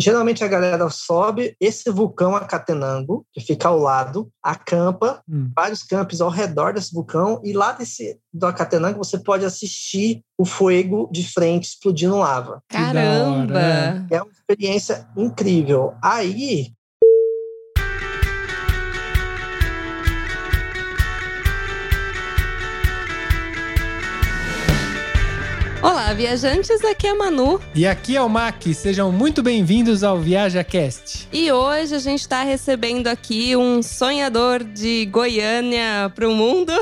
geralmente a galera sobe esse vulcão Acatenango, que fica ao lado, acampa, hum. vários campos ao redor desse vulcão, e lá desse, do Acatenango você pode assistir o fogo de frente explodindo lava. Caramba! É uma experiência incrível. Aí, Olá, viajantes, aqui é a Manu. E aqui é o Mac, sejam muito bem-vindos ao ViajaCast. E hoje a gente está recebendo aqui um sonhador de Goiânia para o mundo.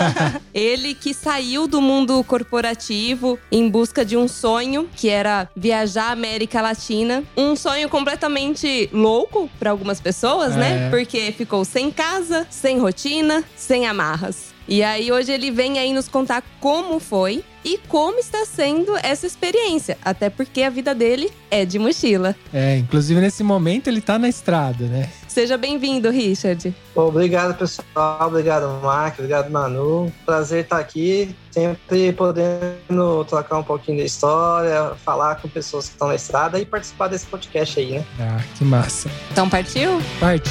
Ele que saiu do mundo corporativo em busca de um sonho, que era viajar à América Latina. Um sonho completamente louco para algumas pessoas, né? é. né? Porque ficou sem casa, sem rotina, sem amarras. E aí hoje ele vem aí nos contar como foi e como está sendo essa experiência. Até porque a vida dele é de mochila. É, inclusive nesse momento ele está na estrada, né? Seja bem-vindo, Richard. Obrigado, pessoal. Obrigado, Mark. Obrigado, Manu. Prazer estar aqui. Sempre podendo trocar um pouquinho da história, falar com pessoas que estão na estrada e participar desse podcast aí, né? Ah, que massa. Então partiu? Partiu.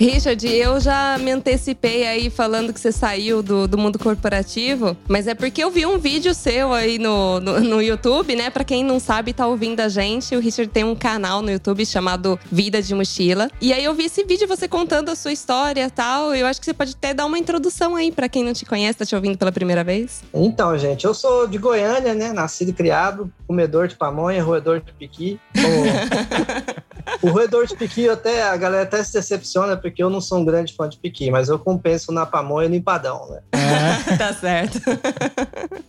Richard, eu já me antecipei aí falando que você saiu do, do mundo corporativo, mas é porque eu vi um vídeo seu aí no, no, no YouTube, né? Pra quem não sabe, tá ouvindo a gente, o Richard tem um canal no YouTube chamado Vida de Mochila. E aí eu vi esse vídeo você contando a sua história e tal. Eu acho que você pode até dar uma introdução aí para quem não te conhece, tá te ouvindo pela primeira vez. Então, gente, eu sou de Goiânia, né? Nascido e criado, comedor de pamonha, roedor de piqui. o roedor de piqui, até, a galera até se decepciona, porque eu não sou um grande fã de piqui, mas eu compenso na pamonha e no empadão, né? É, tá certo.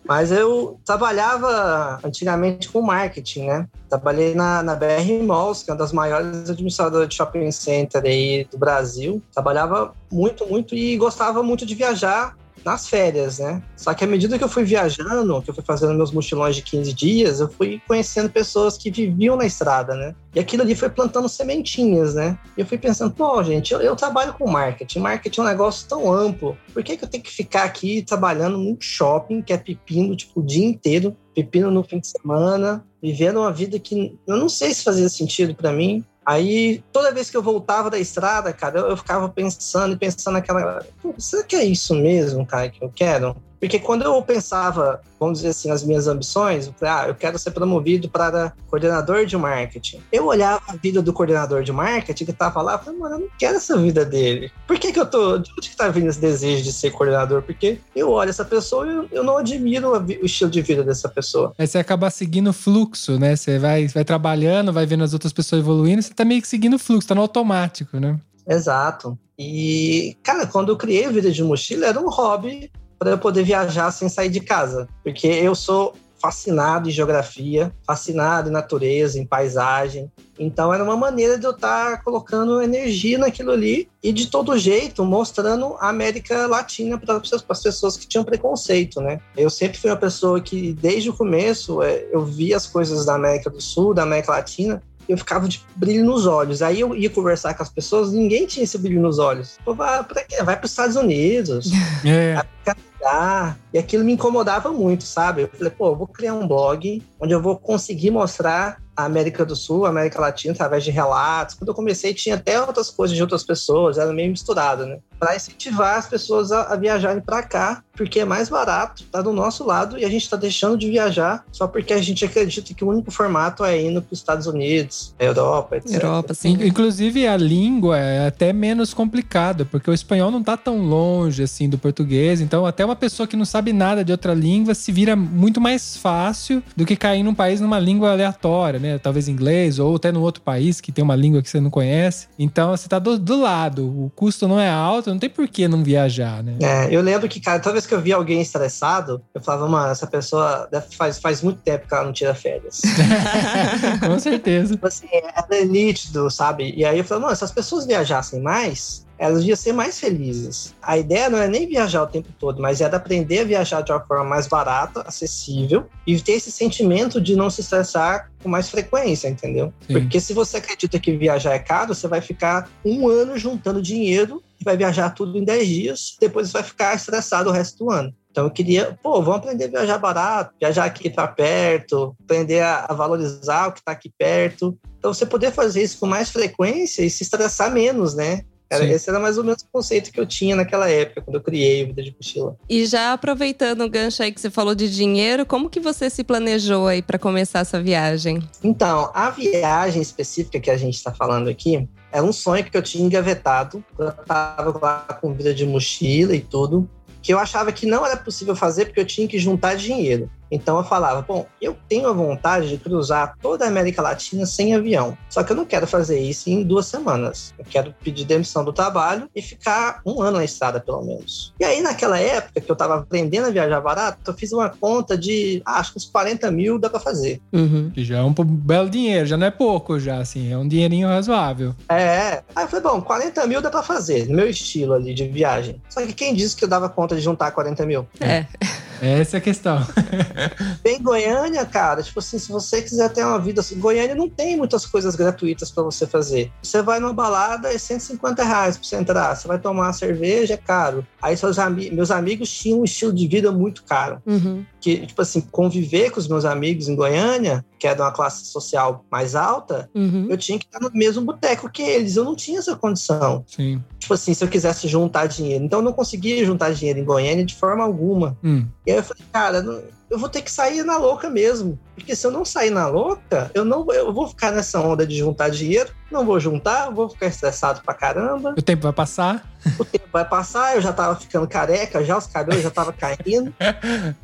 mas eu trabalhava antigamente com marketing, né? Trabalhei na, na BR Malls, que é uma das maiores administradoras de shopping center aí do Brasil. Trabalhava muito, muito e gostava muito de viajar nas férias, né? Só que à medida que eu fui viajando, que eu fui fazendo meus mochilões de 15 dias, eu fui conhecendo pessoas que viviam na estrada, né? E aquilo ali foi plantando sementinhas, né? E eu fui pensando, pô, gente, eu, eu, trabalho com marketing. Marketing é um negócio tão amplo. Por que, que eu tenho que ficar aqui trabalhando num shopping que é pepino, tipo, o dia inteiro? Pepino no fim de semana, vivendo uma vida que eu não sei se fazia sentido para mim. Aí, toda vez que eu voltava da estrada, cara, eu, eu ficava pensando e pensando naquela. Será que é isso mesmo, cara, que eu quero? Porque quando eu pensava, vamos dizer assim, as minhas ambições, eu falei, ah, eu quero ser promovido para coordenador de marketing. Eu olhava a vida do coordenador de marketing que estava lá, eu falei, mano, eu não quero essa vida dele. Por que, que eu tô. De onde que tá vindo esse desejo de ser coordenador? Porque eu olho essa pessoa e eu, eu não admiro o estilo de vida dessa pessoa. Aí você acaba seguindo o fluxo, né? Você vai, vai trabalhando, vai vendo as outras pessoas evoluindo, você tá meio que seguindo o fluxo, tá no automático, né? Exato. E, cara, quando eu criei a Vida de Mochila, era um hobby para eu poder viajar sem sair de casa. Porque eu sou fascinado em geografia, fascinado em natureza, em paisagem. Então era uma maneira de eu estar tá colocando energia naquilo ali e de todo jeito mostrando a América Latina para as pessoas que tinham preconceito, né? Eu sempre fui uma pessoa que desde o começo é, eu via as coisas da América do Sul, da América Latina eu ficava de brilho nos olhos. Aí eu ia conversar com as pessoas, ninguém tinha esse brilho nos olhos. Pô, vai quê? Vai para os Estados Unidos. É. Canadá. E aquilo me incomodava muito, sabe? Eu falei, pô, eu vou criar um blog onde eu vou conseguir mostrar a América do Sul, a América Latina, através de relatos. Quando eu comecei, tinha até outras coisas de outras pessoas, era meio misturado, né? Para incentivar as pessoas a, a viajarem para cá, porque é mais barato, tá do nosso lado e a gente está deixando de viajar só porque a gente acredita que o único formato é indo para os Estados Unidos, Europa, etc. Europa, sim. Inclusive a língua é até menos complicada, porque o espanhol não tá tão longe assim do português, então até uma pessoa que não sabe nada de outra língua se vira muito mais fácil do que cair num país numa língua aleatória, né? Talvez inglês ou até num outro país que tem uma língua que você não conhece. Então você tá do, do lado, o custo não é alto, não tem por que não viajar, né? É, eu lembro que, cara, toda vez que eu via alguém estressado, eu falava, mano, essa pessoa faz, faz muito tempo que ela não tira férias. Com certeza. Tipo assim, ela é nítido, sabe? E aí eu falei, mano, se as pessoas viajassem mais, elas iam ser mais felizes. A ideia não é nem viajar o tempo todo, mas é de aprender a viajar de uma forma mais barata, acessível e ter esse sentimento de não se estressar com mais frequência, entendeu? Sim. Porque se você acredita que viajar é caro, você vai ficar um ano juntando dinheiro e vai viajar tudo em 10 dias, depois você vai ficar estressado o resto do ano. Então eu queria, pô, vamos aprender a viajar barato, viajar aqui para perto, aprender a, a valorizar o que está aqui perto. Então você poder fazer isso com mais frequência e se estressar menos, né? Era, Sim. esse era mais ou menos o conceito que eu tinha naquela época, quando eu criei o Vida de Mochila. E já aproveitando o gancho aí que você falou de dinheiro, como que você se planejou aí para começar essa viagem? Então, a viagem específica que a gente está falando aqui é um sonho que eu tinha engavetado quando eu estava lá com vida de mochila e tudo, que eu achava que não era possível fazer porque eu tinha que juntar dinheiro. Então eu falava, bom, eu tenho a vontade de cruzar toda a América Latina sem avião. Só que eu não quero fazer isso em duas semanas. Eu quero pedir demissão do trabalho e ficar um ano na estrada, pelo menos. E aí, naquela época que eu estava aprendendo a viajar barato, eu fiz uma conta de, ah, acho que uns 40 mil dá para fazer. Uhum. Que já é um belo dinheiro, já não é pouco, já, assim, é um dinheirinho razoável. É. Aí eu falei, bom, 40 mil dá pra fazer, no meu estilo ali de viagem. Só que quem disse que eu dava conta de juntar 40 mil? É. Essa é a questão. Bem, Goiânia, cara, tipo assim, se você quiser ter uma vida assim, Goiânia não tem muitas coisas gratuitas pra você fazer. Você vai numa balada, é 150 reais pra você entrar. Você vai tomar uma cerveja, é caro. Aí seus ami meus amigos tinham um estilo de vida muito caro. Uhum. Que, tipo assim, conviver com os meus amigos em Goiânia, que é de uma classe social mais alta, Uhum. eu tinha que estar no mesmo boteco que eles. Eu não tinha essa condição. Sim. tipo assim, se eu quisesse juntar dinheiro. Então eu não conseguia juntar dinheiro em Goiânia de forma alguma. Hum. E aí eu falei, cara, não- eu vou ter que sair na louca mesmo. Porque se eu não sair na louca, eu não eu vou ficar nessa onda de juntar dinheiro, não vou juntar, vou ficar estressado pra caramba. O tempo vai passar. O tempo vai passar, eu já tava ficando careca, já os cabelos já tava caindo.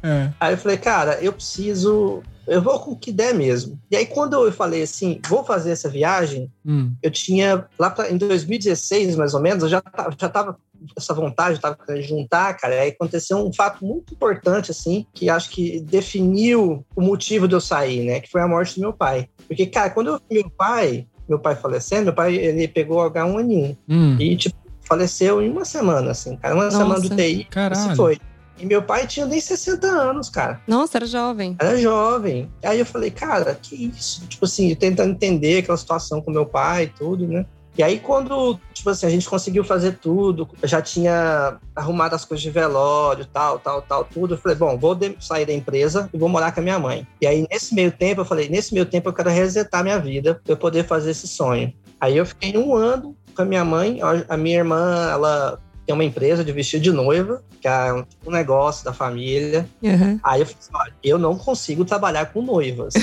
É. Aí eu falei, cara, eu preciso. Eu vou com o que der mesmo. E aí, quando eu falei assim, vou fazer essa viagem, Hum. eu tinha, lá pra, em 2016, mais ou menos, eu já já tava essa vontade, eu tava querendo juntar, cara. Aí aconteceu um fato muito importante, assim, que acho que definiu o motivo de eu sair, né? Que foi a morte do meu pai. Porque, cara, quando eu vi meu pai, meu pai falecendo, meu pai, ele pegou H1N1 Hum. e, tipo, faleceu em uma semana, assim, cara. Uma Nossa. semana do TI, Caralho. se foi. E meu pai tinha nem 60 anos, cara. Nossa, era jovem. Era jovem. Aí eu falei, cara, que isso? Tipo assim, tentando entender aquela situação com meu pai e tudo, né? E aí, quando, tipo assim, a gente conseguiu fazer tudo, já tinha arrumado as coisas de velório, tal, tal, tal, tudo. Eu falei, bom, vou sair da empresa e vou morar com a minha mãe. E aí, nesse meio tempo, eu falei, nesse meio tempo eu quero resetar minha vida pra eu poder fazer esse sonho. Aí eu fiquei um ano com a minha mãe. A minha irmã, ela tem uma empresa de vestido de noiva, que é um um negócio da família. Uhum. Aí eu falei assim, olha, eu não consigo trabalhar com noivas.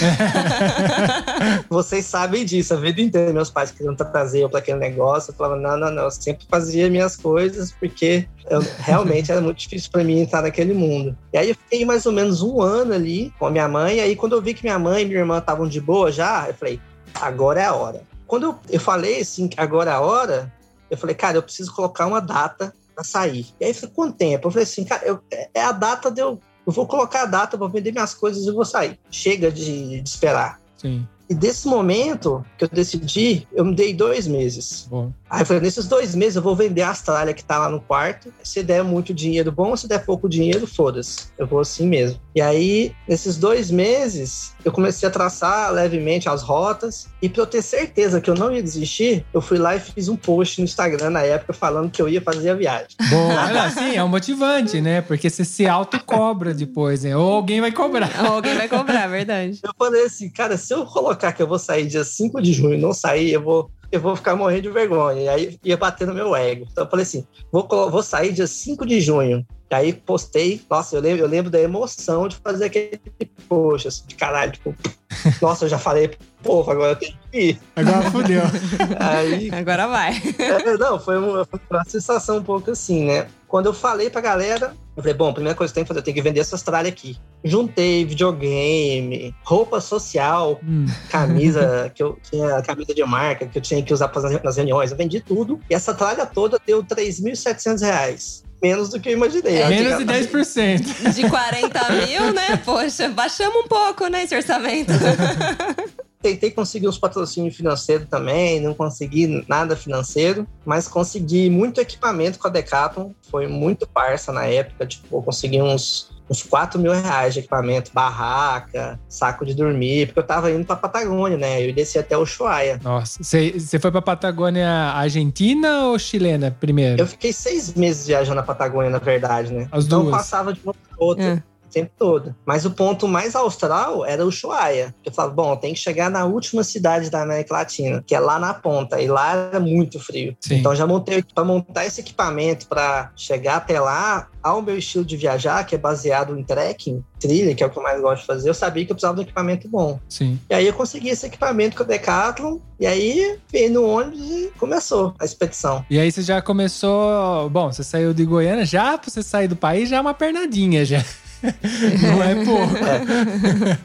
Vocês sabem disso, a vida inteira meus pais queriam trazer eu para aquele negócio. Eu falava, não, não, não, eu sempre fazia minhas coisas porque eu, realmente era muito difícil para mim entrar naquele mundo. E aí eu fiquei mais ou menos um ano ali com a minha mãe. E aí quando eu vi que minha mãe e minha irmã estavam de boa já, eu falei, agora é a hora. Quando eu, eu falei assim, agora é a hora, eu falei, cara, eu preciso colocar uma data para sair. E aí foi quanto tempo? Eu falei assim, cara, eu- é a data de eu. Eu vou colocar a data, vou vender minhas coisas e vou sair. Chega de, de esperar. Sim. E desse momento que eu decidi, eu me dei dois meses. Bom. Aí eu falei, nesses dois meses eu vou vender a Austrália que tá lá no quarto. Se der muito dinheiro bom, se der pouco dinheiro, foda-se. Eu vou assim mesmo. E aí, nesses dois meses, eu comecei a traçar levemente as rotas. E pra eu ter certeza que eu não ia desistir, eu fui lá e fiz um post no Instagram na época falando que eu ia fazer a viagem. Bom, olha, sim, é um motivante, né? Porque você se autocobra depois, né? Ou alguém vai cobrar. Alguém vai cobrar, é verdade. Eu falei assim, cara, se eu colocar que eu vou sair dia 5 de junho e não sair, eu vou. eu vou ficar morrendo de vergonha. E aí ia bater no meu ego. Então eu falei assim: vou, vou sair dia 5 de junho. E aí postei, nossa, eu lembro, eu lembro da emoção de fazer aquele post, assim, de caralho, tipo, nossa, eu já falei, povo, agora eu tenho que ir. Agora fodeu. Aí, Agora vai. é, não, foi uma, foi uma sensação um pouco assim, né? Quando eu falei pra galera, eu falei, bom, a primeira coisa que eu tenho que fazer, eu tenho que vender essas tralhas aqui. Juntei videogame, roupa social, Hum. camisa, que eu tinha camisa de marca, que eu tinha que usar nas reuniões. Eu vendi tudo. E essa tralha toda deu 3.700 reais. Menos do que eu imaginei. É, Menos de Antigamente- 10%. De 40 mil, né? Poxa, baixamos um pouco, né, esse orçamento. Tentei conseguir uns patrocínios financeiros também, não consegui nada financeiro, mas consegui muito equipamento com a Decathlon. Foi muito parça na época, tipo, eu consegui uns, uns 4 mil reais de equipamento, barraca, saco de dormir, porque eu tava indo pra Patagônia, né? Eu desci até Ushuaia. Nossa, você foi pra Patagônia Argentina ou chilena primeiro? Eu fiquei seis meses viajando na Patagônia, na verdade, né? As então eu duas. passava de uma pra outra. É. o tempo todo. Mas o ponto mais austral era o Ushuaia. Eu falava, bom, tem que chegar na última cidade da América Latina, que é lá na ponta. E lá era muito frio. Sim. Então já montei para montar esse equipamento para chegar até lá, ao meu estilo de viajar, que é baseado em trekking, trilha, que é o que eu mais gosto de fazer, eu sabia que eu precisava de um equipamento bom. Sim. E aí eu consegui esse equipamento com a Decathlon, e aí veio no ônibus e começou a expedição. E aí você já começou. Bom, você saiu de Goiânia, já pra você sair do país, já é uma pernadinha já. Não é pouco.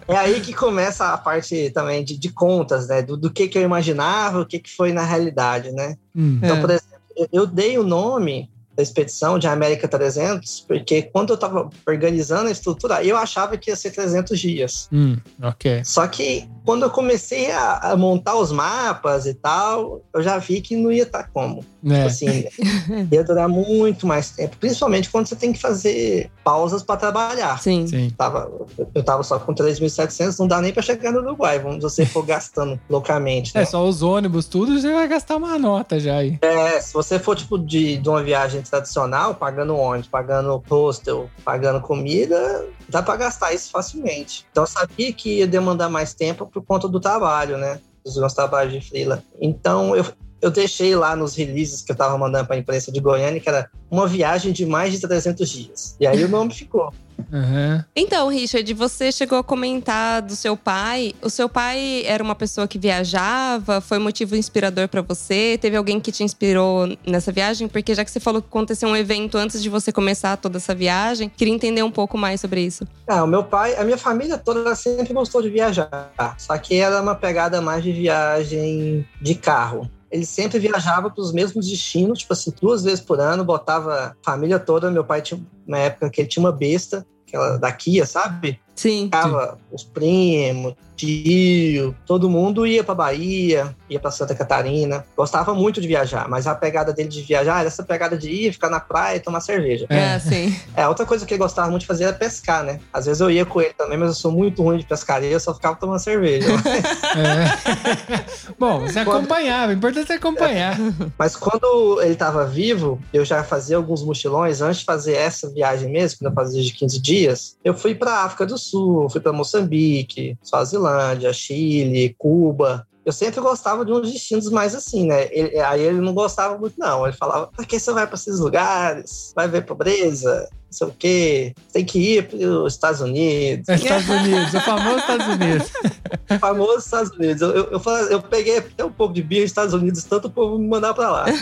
É aí que começa a parte também de, de contas, né? Do, do que, que eu imaginava, o que, que foi na realidade, né? Hum. Então, É. por exemplo, eu dei o nome da expedição de América 300, porque quando eu estava organizando a estrutura, eu achava que ia ser 300 dias. Hum, ok. Só que quando eu comecei a, a montar os mapas e tal, eu já vi que não ia estar como. É. Tipo assim, ia durar muito mais tempo, principalmente quando você tem que fazer pausas para trabalhar. Sim. Sim. Tava, eu tava só com 3.700, não dá nem para chegar no Uruguai, vamos você for gastando loucamente. Né? É, só os ônibus, tudo, você vai gastar uma nota já aí. É, se você for tipo de, de uma viagem tradicional, pagando ônibus, pagando hostel, pagando comida, dá para gastar isso facilmente. Então eu sabia que ia demandar mais tempo por conta do trabalho, né? Dos meus trabalhos de freela. Então eu, eu deixei lá nos releases que eu tava mandando para a imprensa de Goiânia, que era uma viagem de mais de 300 dias. E aí o nome ficou. Aham. Então, Richard, você chegou a comentar do seu pai. O seu pai era uma pessoa que viajava? Foi motivo inspirador pra você? Teve alguém que te inspirou nessa viagem? Porque já que você falou que aconteceu um evento antes de você começar toda essa viagem, queria entender um pouco mais sobre isso. Ah, o meu pai, a minha família toda ela sempre gostou de viajar. Só que era uma pegada mais de viagem de carro. Ele sempre viajava para os mesmos destinos, tipo assim, duas vezes por ano, botava a família toda. Meu pai tinha, na época que ele tinha uma besta, aquela da Kia, sabe? Sim. Ficava os primos, tio, todo mundo ia para Bahia, ia para Santa Catarina. Gostava muito de viajar, mas a pegada dele de viajar era essa pegada de ir, ficar na praia e tomar cerveja. É. É, sim. É, outra coisa que ele gostava muito de fazer era pescar, né? Às vezes eu ia com ele também, mas eu sou muito ruim de pescaria, eu só ficava tomando cerveja. É. Bom, você acompanhava, o importante é acompanhar. mas quando ele estava vivo, eu já fazia alguns mochilões. Antes de fazer essa viagem mesmo, quando eu fazia de 15 dias, eu fui para África do Sul, fui para Moçambique, Suazilândia, Chile, Cuba. Eu sempre gostava de uns destinos mais assim, né? Ele- aí ele não gostava muito, não. Ele falava: pra que você vai para esses lugares? Vai ver pobreza? Não sei o quê. Tem que ir para os Estados Unidos. É Estados Unidos, o famoso Estados Unidos. famoso Estados Unidos. Eu, eu, eu, peguei até um pouco de birra nos Estados Unidos, tanto o povo me mandar pra lá.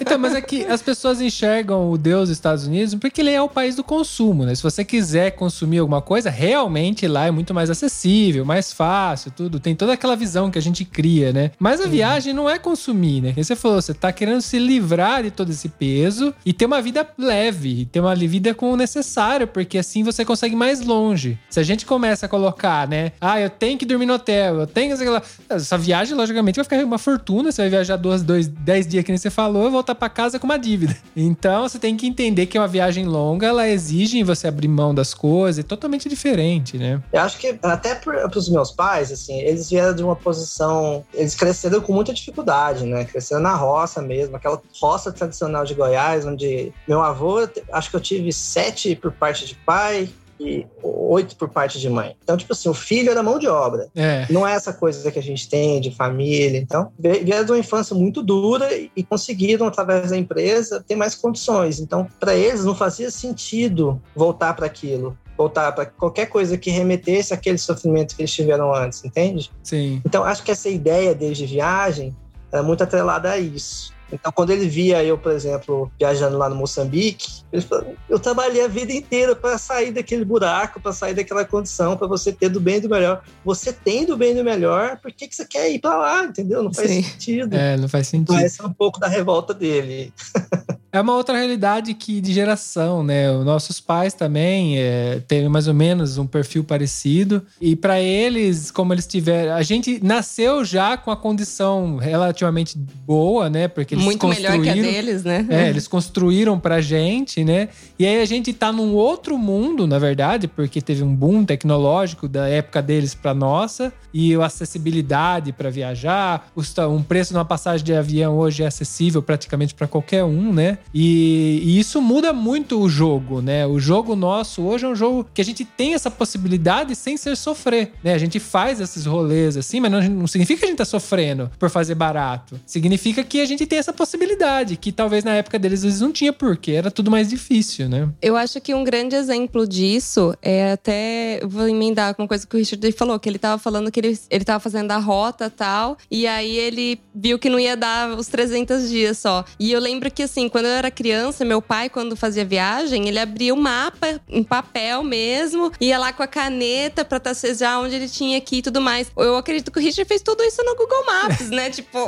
Então, mas é que as pessoas enxergam o Deus dos Estados Unidos porque ele é o país do consumo, né? Se você quiser consumir alguma coisa, realmente lá é muito mais acessível, mais fácil, tudo. Tem toda aquela visão que a gente cria, né? Mas a viagem não é consumir, né? Você falou, você tá querendo se livrar de todo esse peso e ter uma vida leve, ter uma vida com o necessário, porque assim você consegue mais longe. Se a gente começa a colocar, né? Ah, eu tenho que dormir no hotel, eu tenho que. Essa viagem, logicamente, vai ficar uma fortuna. Você vai viajar duas, dois, dez dias, que nem você falou, e voltar pra casa com uma dívida. Então você tem que entender que é uma viagem longa, ela exige você abrir mão das coisas, é totalmente diferente, né? Eu acho que até para os meus pais, assim, eles vieram de uma posição. Eles cresceram com muita dificuldade, né? Cresceram na roça mesmo, aquela roça tradicional de Goiás, onde meu avô, acho que eu tive sete por parte de pai, e oito por parte de mãe. Então, tipo assim, o filho era mão de obra. É. Não é essa coisa que a gente tem de família. Então, vieram de uma infância muito dura e conseguiram, através da empresa, ter mais condições. Então, para eles, não fazia sentido voltar para aquilo voltar para qualquer coisa que remetesse àquele sofrimento que eles tiveram antes, entende? Sim. Então, acho que essa ideia deles de viagem é muito atrelada a isso. Então, quando ele via eu, por exemplo, viajando lá no Moçambique, ele falou: eu trabalhei a vida inteira para sair daquele buraco, para sair daquela condição, para você ter do bem e do melhor. Você tem do bem e do melhor, por que, que você quer ir para lá? Entendeu? Não faz Sim. sentido. É, não faz sentido. Essa é um pouco da revolta dele. É uma outra realidade que de geração, né? Os nossos pais também é, têm mais ou menos um perfil parecido. E para eles, como eles tiveram. A gente nasceu já com a condição relativamente boa, né? Porque eles Muito melhor que a construíram- deles, né? É, eles construíram pra gente, né? E aí a gente tá num outro mundo, na verdade, porque teve um boom tecnológico da época deles pra nossa, e a acessibilidade pra viajar, um preço de uma passagem de avião hoje é acessível praticamente pra qualquer um, né? E, e isso muda muito o jogo, né? O jogo nosso hoje é um jogo que a gente tem essa possibilidade sem ser sofrer, né? A gente faz esses rolês assim, mas não, não significa que a gente tá sofrendo por fazer barato. Significa que a gente tem essa possibilidade, que talvez na época deles eles não tinha porque era tudo mais difícil, né? Eu acho que um grande exemplo disso é até. Vou emendar com uma coisa que o Richard falou, que ele tava falando que ele, ele tava fazendo a rota tal, e aí ele viu que não ia dar os 300 dias só. E eu lembro que, assim, quando eu era criança, meu pai, quando fazia viagem, ele abria o mapa em papel mesmo, ia lá com a caneta pra tracejar onde ele tinha ir e tudo mais. Eu acredito que o Richard fez tudo isso no Google Maps, né? Tipo.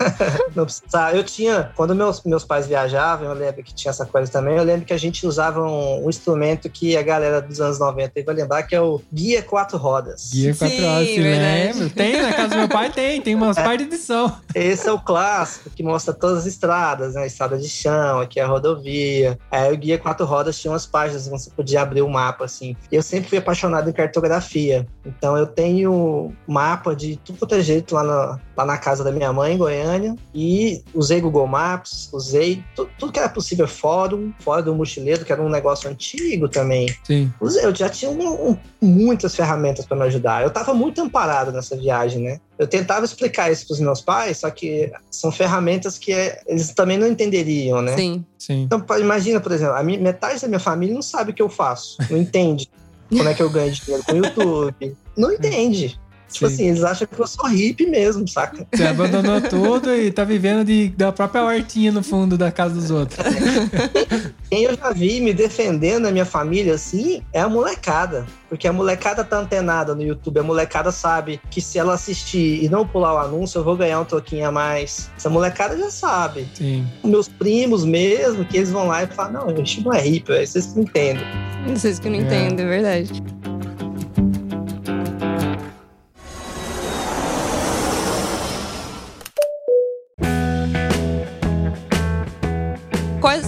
Não precisava. Eu tinha, quando meus, meus pais viajavam, eu lembro que tinha essa coisa também. Eu lembro que a gente usava um, um instrumento que a galera dos anos 90 vai lembrar, que é o Guia Quatro Rodas. Guia 4 Sim, se verdade. lembra? Tem, na casa do meu pai tem, tem umas par de edição. Esse é o clássico que mostra todas as estradas, né? Estrada de chão, aqui é a rodovia. Aí o Guia Quatro Rodas tinha umas páginas onde você podia abrir o mapa, assim. E eu sempre fui apaixonado em cartografia. Então eu tenho mapa de tudo quanto é jeito lá na, lá na casa da minha mãe, em Goiânia. E usei Google Maps, usei tu- tudo que era possível, fórum, fórum do mochileiro, que era um negócio antigo também. Sim. Usei, Eu já tinha um- um- muitas ferramentas para me ajudar. Eu estava muito amparado nessa viagem, né? Eu tentava explicar isso para os meus pais, só que são ferramentas que é, eles também não entenderiam, né? Sim. Sim. Então, imagina, por exemplo, a minha, metade da minha família não sabe o que eu faço, não entende como é que eu ganho dinheiro com o YouTube. Não entende. Tipo Sim. assim, eles acham que eu sou hippie mesmo, saca? Você abandonou tudo e tá vivendo de, da própria hortinha no fundo da casa dos outros. Quem eu já vi me defendendo na minha família, assim, é a molecada. Porque a molecada tá antenada no YouTube. A molecada sabe que se ela assistir e não pular o anúncio, eu vou ganhar um troquinho a mais. Essa molecada já sabe. Sim. Meus primos mesmo, que eles vão lá e falam, não, a gente não é hippie, vocês não entendem. Vocês que não É. entendem, é verdade.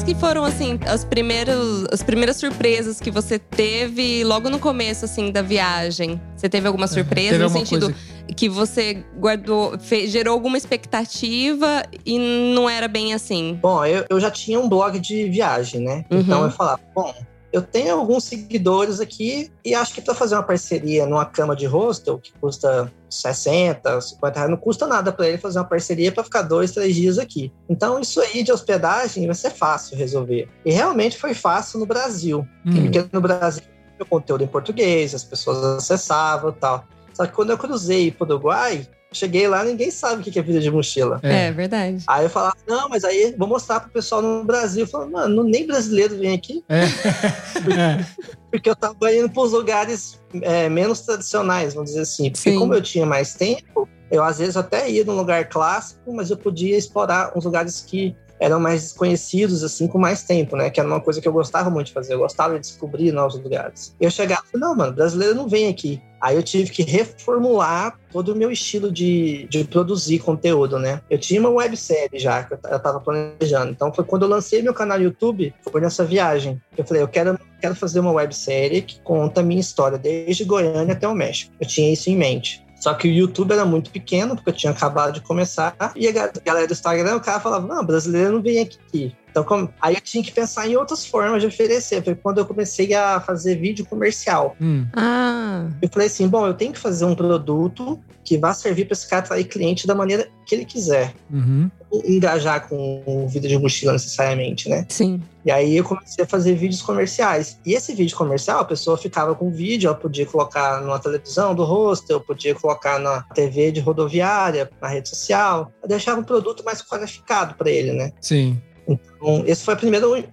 Quais que foram, assim, as primeiras, as primeiras surpresas que você teve logo no começo, assim, da viagem? Você teve alguma surpresa Teve no alguma sentido coisa que você guardou, fe- gerou alguma expectativa e não era bem assim? Bom, eu, eu já tinha um blog de viagem, né? Uhum. Então eu falava, bom, eu tenho alguns seguidores aqui e acho que para fazer uma parceria numa cama de hostel, que custa 60, 50 reais, não custa nada para ele fazer uma parceria para ficar dois, três dias aqui. Então isso aí de hospedagem vai ser fácil resolver. E realmente foi fácil no Brasil. Hum, Porque no Brasil o conteúdo em português, as pessoas acessavam e tal. Só que quando eu cruzei para o Uruguai, cheguei lá ninguém sabe o que é vida de mochila. É, é. verdade. Aí eu falava, não, mas aí vou mostrar pro pessoal no Brasil. Eu falava, mano, nem brasileiro vem aqui, É. É. porque eu tava indo pros lugares é, menos tradicionais, vamos dizer assim. Porque Sim. como eu tinha mais tempo, eu às vezes até ia num lugar clássico, mas eu podia explorar uns lugares que eram mais desconhecidos, assim, com mais tempo, né? Que era uma coisa que eu gostava muito de fazer. Eu gostava de descobrir novos lugares. Eu chegava e não, mano, brasileiro não vem aqui. Aí eu tive que reformular todo o meu estilo de, de produzir conteúdo, né? Eu tinha uma websérie já, que eu, eu tava planejando. Então foi quando eu lancei meu canal no YouTube, foi nessa viagem. Eu falei, eu quero, quero fazer uma websérie que conta a minha história, desde Goiânia até o México. Eu tinha isso em mente. Só que o YouTube era muito pequeno, porque eu tinha acabado de começar. E a ga- galera do Instagram, o cara falava, não, brasileiro não vem aqui. Então, como, aí eu tinha que pensar em outras formas de oferecer. Foi quando eu comecei a fazer vídeo comercial. Hum, Ah, Eu falei assim, bom, eu tenho que fazer um produto que vá servir para esse cara atrair cliente da maneira que ele quiser. uhum. Não Engajar com o vídeo de mochila necessariamente, né? sim. E aí eu comecei a fazer vídeos comerciais. E esse vídeo comercial, a pessoa ficava com o vídeo, ela podia colocar numa televisão do hostel, podia colocar na TV de rodoviária, na rede social. Eu deixava um produto mais qualificado para ele, né? Sim. Então, esse foi o primeiro.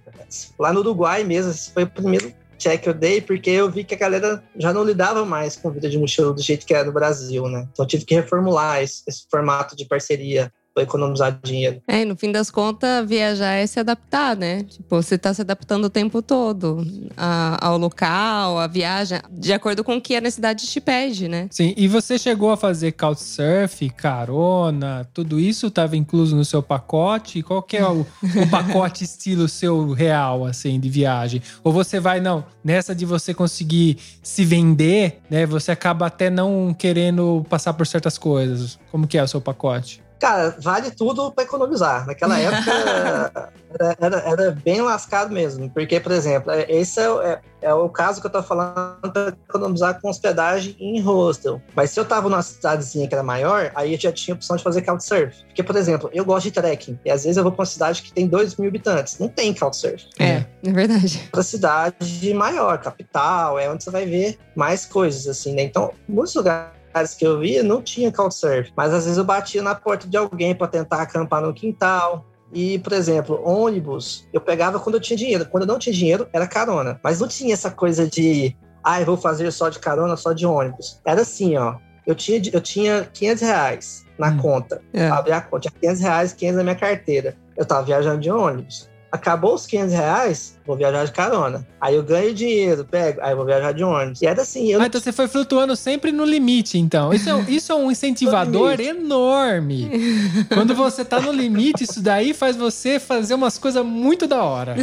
Lá no Uruguai mesmo, esse foi o primeiro check eu dei, porque eu vi que a galera já não lidava mais com vida de mochila do jeito que era no Brasil, né? Então tive que reformular esse, esse formato de parceria para economizar dinheiro. É, e no fim das contas, viajar é se adaptar, né? Tipo, você tá se adaptando o tempo todo a- ao local, à viagem, de acordo com o que a necessidade te pede, né? Sim, e você chegou a fazer couchsurf, carona, tudo isso estava incluso no seu pacote? Qual que é o, o pacote estilo seu real, assim, de viagem? Ou você vai, não, nessa de você conseguir se vender, né, você acaba até não querendo passar por certas coisas. Como que é o seu pacote? Cara, vale tudo para economizar. Naquela época era, era, era bem lascado mesmo. Porque, por exemplo, é- esse é, o- é- é o caso que eu tô falando para economizar com hospedagem em hostel. Mas se eu tava numa cidadezinha que era maior, aí eu já tinha a opção de fazer couchsurf. Porque, por exemplo, eu gosto de trekking. E às vezes eu vou pra uma cidade que tem 2 mil habitantes. Não tem couchsurf. É, é verdade. Pra cidade maior, capital, é onde você vai ver mais coisas, assim, né? Então, muitos lugares que eu via não tinha couchsurf, mas às vezes eu batia na porta de alguém para tentar acampar no quintal. E, por exemplo, ônibus, eu pegava quando eu tinha dinheiro. Quando eu não tinha dinheiro, era carona. Mas não tinha essa coisa de, ah, eu vou fazer só de carona, só de ônibus. Era assim, ó. Eu tinha, eu tinha 500 reais na Hum. conta. É. Abri a conta, tinha 500 reais, 500 na minha carteira. Eu tava viajando de ônibus. Acabou os 500 reais, vou viajar de carona. Aí eu ganho dinheiro, pego, aí vou viajar de ônibus. E era assim, eu Ah, então você foi flutuando sempre no limite, então. Isso é, um- isso é um incentivador enorme. Quando você tá no limite, isso daí faz você fazer umas coisas muito da hora.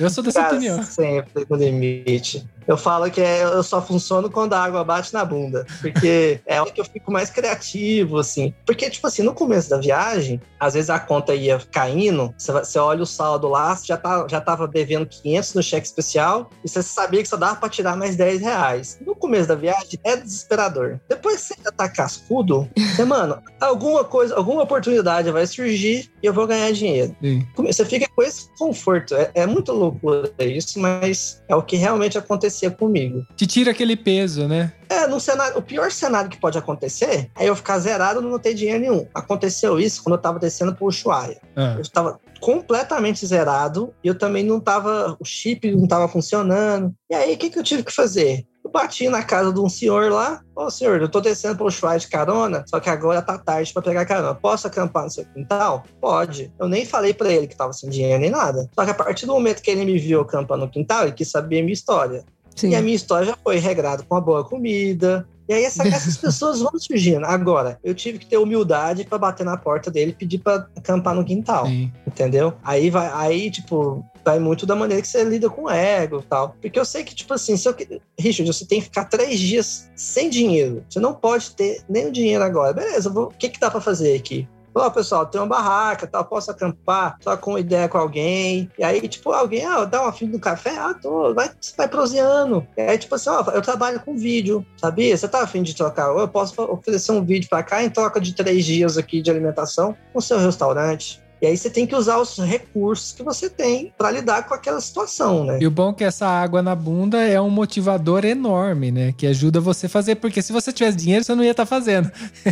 Eu sou dessa cara, opinião. sempre no limite. Eu falo que é- eu só funciono quando a água bate na bunda. Porque é que eu fico mais criativo, assim. Porque, tipo assim, no começo da viagem, às vezes a conta ia caindo, você, olha o saldo lá, você já, tá, já tava devendo 500 no cheque especial, e você sabia que só dava pra tirar mais 10 reais. No começo da viagem, é desesperador. Depois que você já tá cascudo, você, mano, alguma coisa, alguma oportunidade vai surgir e eu vou ganhar dinheiro. Sim. Você fica com esse conforto. É, é muito loucura isso, mas é o que realmente acontecia comigo. Te tira aquele peso, né? É, no cenário, o pior cenário que pode acontecer é eu ficar zerado e não ter dinheiro nenhum. Aconteceu isso quando eu tava descendo pro Ushuaia. Ah, Eu estava completamente zerado e eu também não tava, o chip não tava funcionando. E aí, o que, que eu tive que fazer? Eu bati na casa de um senhor lá. Ô, senhor, eu tô descendo pro Ushuaia de carona, só que agora tá tarde pra pegar carona. Posso acampar no seu quintal? Pode. Eu nem falei pra ele que tava sem dinheiro nem nada. Só que a partir do momento que ele me viu acampando no quintal, ele quis saber a minha história. Sim. E a minha história já foi regrada com uma boa comida. E aí essa- essas pessoas vão surgindo. Agora, eu tive que ter humildade pra bater na porta dele e pedir pra acampar no quintal, sim. entendeu? Aí vai, aí tipo, vai muito da maneira que você lida com o ego e tal. Porque eu sei que, tipo assim, se eu, Richard, você tem que ficar três dias sem dinheiro. Você não pode ter nem o dinheiro agora. Beleza, vou- o que que dá pra fazer aqui? Ó, pessoal, tem uma barraca, tal, posso acampar, só com ideia com alguém. E aí, tipo, alguém, ah, dá uma fila no café? Ah, tô, vai, vai proseando. E aí, tipo assim, ó, eu trabalho com vídeo, sabia? Você tá afim de trocar? Eu posso oferecer um vídeo pra cá em troca de três dias aqui de alimentação no seu restaurante. E aí você tem que usar os recursos que você tem pra lidar com aquela situação, né? E o bom é que essa água na bunda é um motivador enorme, né? Que ajuda você a fazer. Porque se você tivesse dinheiro, você não ia estar fazendo.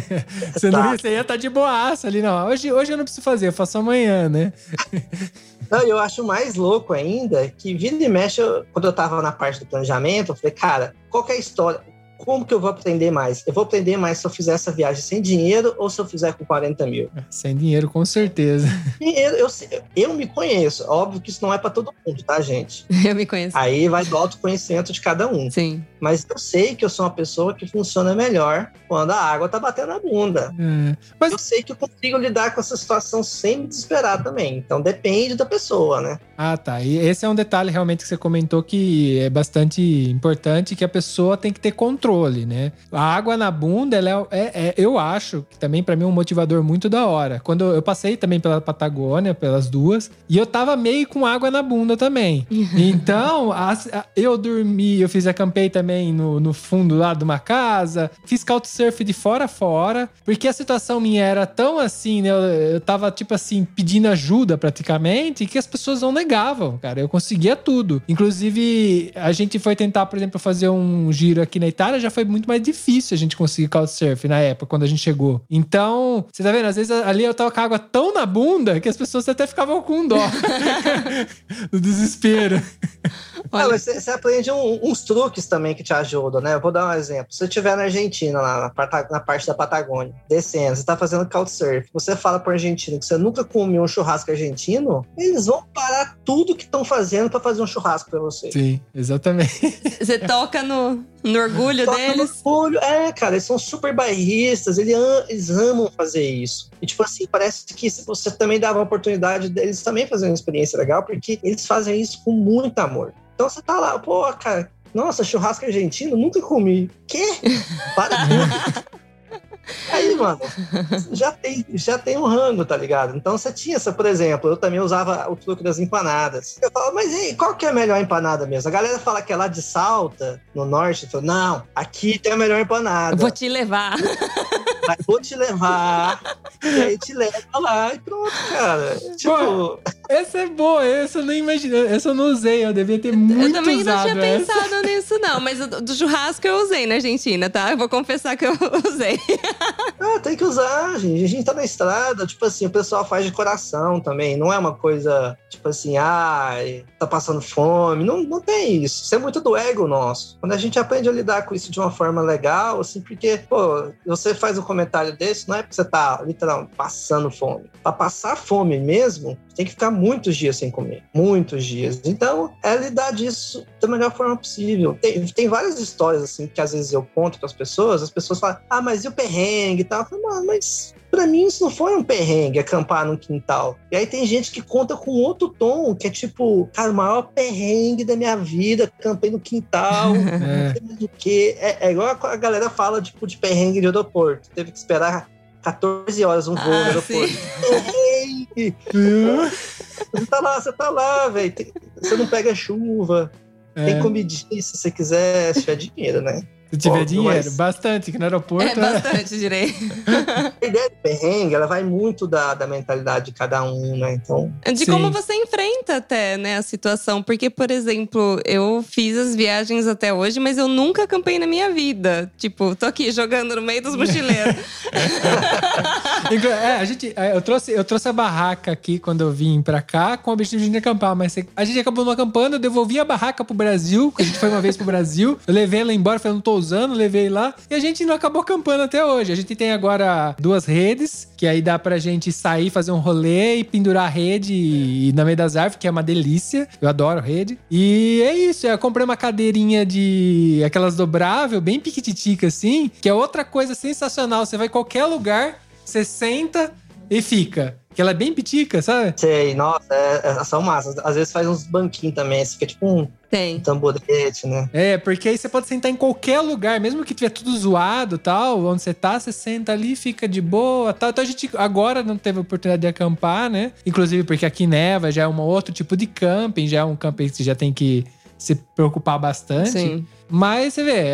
você, não ia, você ia estar de boaça ali. Não, hoje, hoje eu não preciso fazer, eu faço amanhã, né? Não, eu acho mais louco ainda que vira e mexe, eu- quando eu tava na parte do planejamento, eu falei, cara, qual que é a história? Como que eu vou aprender mais? Eu vou aprender mais se eu fizer essa viagem sem dinheiro ou se eu fizer com 40 mil? Sem dinheiro, com certeza. Dinheiro, eu, eu me conheço. Óbvio que isso não é para todo mundo, tá, gente? Eu me conheço. Aí vai do autoconhecimento de cada um. Sim. Mas eu sei que eu sou uma pessoa que funciona melhor quando a água tá batendo na bunda. É. Mas Eu sei que eu consigo lidar com essa situação sem me desesperar também. Então depende da pessoa, né? Ah, tá. E esse é um detalhe realmente que você comentou que é bastante importante, que a pessoa tem que ter controle né? A água na bunda, ela é, é, é eu acho que também para mim é um motivador muito da hora. Quando eu passei também pela Patagônia, pelas duas, e eu tava meio com água na bunda também. Então, a, a, eu dormi, eu fiz acampei também no, no fundo lá de uma casa, fiz couchsurf de fora a fora, porque a situação minha era tão assim, né? Eu, eu tava, tipo assim, pedindo ajuda praticamente, que as pessoas não negavam, cara. Eu conseguia tudo. Inclusive, a gente foi tentar, por exemplo, fazer um giro aqui na Itália, já foi muito mais difícil a gente conseguir couchsurf na época, quando a gente chegou. Então, você tá vendo? Às vezes ali eu tava com a água tão na bunda que as pessoas até ficavam com dó. do desespero. Olha. Ah, você, você, aprende um, uns truques também que te ajudam, né? Eu vou dar um exemplo. Se você estiver na Argentina, lá na, na, parte da Patagônia, descendo, você tá fazendo couchsurf, você fala pro argentino que você nunca comeu um churrasco argentino, eles vão parar tudo que estão fazendo para fazer um churrasco para você. Sim, exatamente. Você toca no, no orgulho toca deles? No orgulho. É, cara, eles são super bairristas, eles, eles amam fazer isso. E, tipo assim, parece que você também dava a oportunidade deles também fazerem uma experiência legal, porque eles fazem isso com muito amor. Então você tá lá, pô, cara, nossa, churrasco argentino, nunca comi. Quê? Para tudo. Aí, mano, já tem, já tem um rango, tá ligado? Então você tinha essa, por exemplo, eu também usava o truque das empanadas. Eu falava, mas aí, qual que é a melhor empanada mesmo? A galera fala que é lá de Salta, no norte. Eu falo, não, aqui tem a melhor empanada. vou te levar. Mas vou te levar. e aí te leva lá e pronto, cara. Tipo. Pô, essa é boa, essa eu nem imaginei. Essa eu não usei, eu devia ter muito Eu também não tinha essa. pensado nisso, não. Mas do churrasco eu usei na Argentina, tá? Eu vou confessar que eu usei. Ah, tem que usar, gente. A gente tá na estrada, tipo assim, o pessoal faz de coração também. Não é uma coisa, tipo assim, ah, tá passando fome. Não, não tem isso. Isso é muito do ego nosso. Quando a gente aprende a lidar com isso de uma forma legal, assim, porque, pô, você faz um comentário desse, não é porque você tá literalmente passando fome. Pra passar fome mesmo, tem que ficar muitos dias sem comer. Muitos dias. Então, é lidar disso da melhor forma possível. Tem, tem várias histórias, assim, que às vezes eu conto para as pessoas, as pessoas falam, ah, mas e o perrengue e tal? Eu falo, mas para mim isso não foi um perrengue, acampar no quintal. E aí tem gente que conta com outro tom, que é tipo, cara, o maior perrengue da minha vida, acampei no quintal, é. não sei o quê. É, é igual a galera fala, tipo, de perrengue de aeroporto. Teve que esperar 14 horas um voo ah, no aeroporto. Você tá lá, você tá lá, velho. Você não pega chuva. É. Tem comidinha se você quiser, se tiver dinheiro, né? Se tiver Óbvio, dinheiro, mas... bastante, que no aeroporto. É, bastante, direi. a ideia do perrengue, ela vai muito da, da mentalidade de cada um, né? Então. De Sim. como você enfrenta até, né, a situação. Porque, por exemplo, eu fiz as viagens até hoje, mas eu nunca acampei na minha vida. Tipo, tô aqui jogando no meio dos mochileiros. é, a gente, é, eu, trouxe, eu trouxe a barraca aqui quando eu vim pra cá com o objetivo de acampar, mas a gente acabou não acampando, eu devolvi a barraca pro Brasil, que a gente foi uma vez pro Brasil. Eu levei ela embora, falei, não tô usando, levei lá. E a gente não acabou acampando até hoje. A gente tem agora duas redes, que aí dá pra gente sair, fazer um rolê e pendurar a rede e, e na meio das árvores, que é uma delícia. Eu adoro rede. E é isso. Eu comprei uma cadeirinha de aquelas dobrável, bem piquititica assim, que é outra coisa sensacional. Você vai qualquer lugar, você senta e fica. Que ela é bem pitica, sabe? Sei, nossa, é, é, são massas. Às vezes faz uns banquinhos também, assim, fica tipo um, Tem. um tamborete, né? É, porque aí você pode sentar em qualquer lugar, mesmo que tiver tudo zoado tal, onde você tá, você senta ali, fica de boa tal. Então a gente agora não teve oportunidade de acampar, né? Inclusive porque aqui neva, já é um outro tipo de camping, já é um camping que você já tem que se preocupar bastante. Sim. Mas você vê,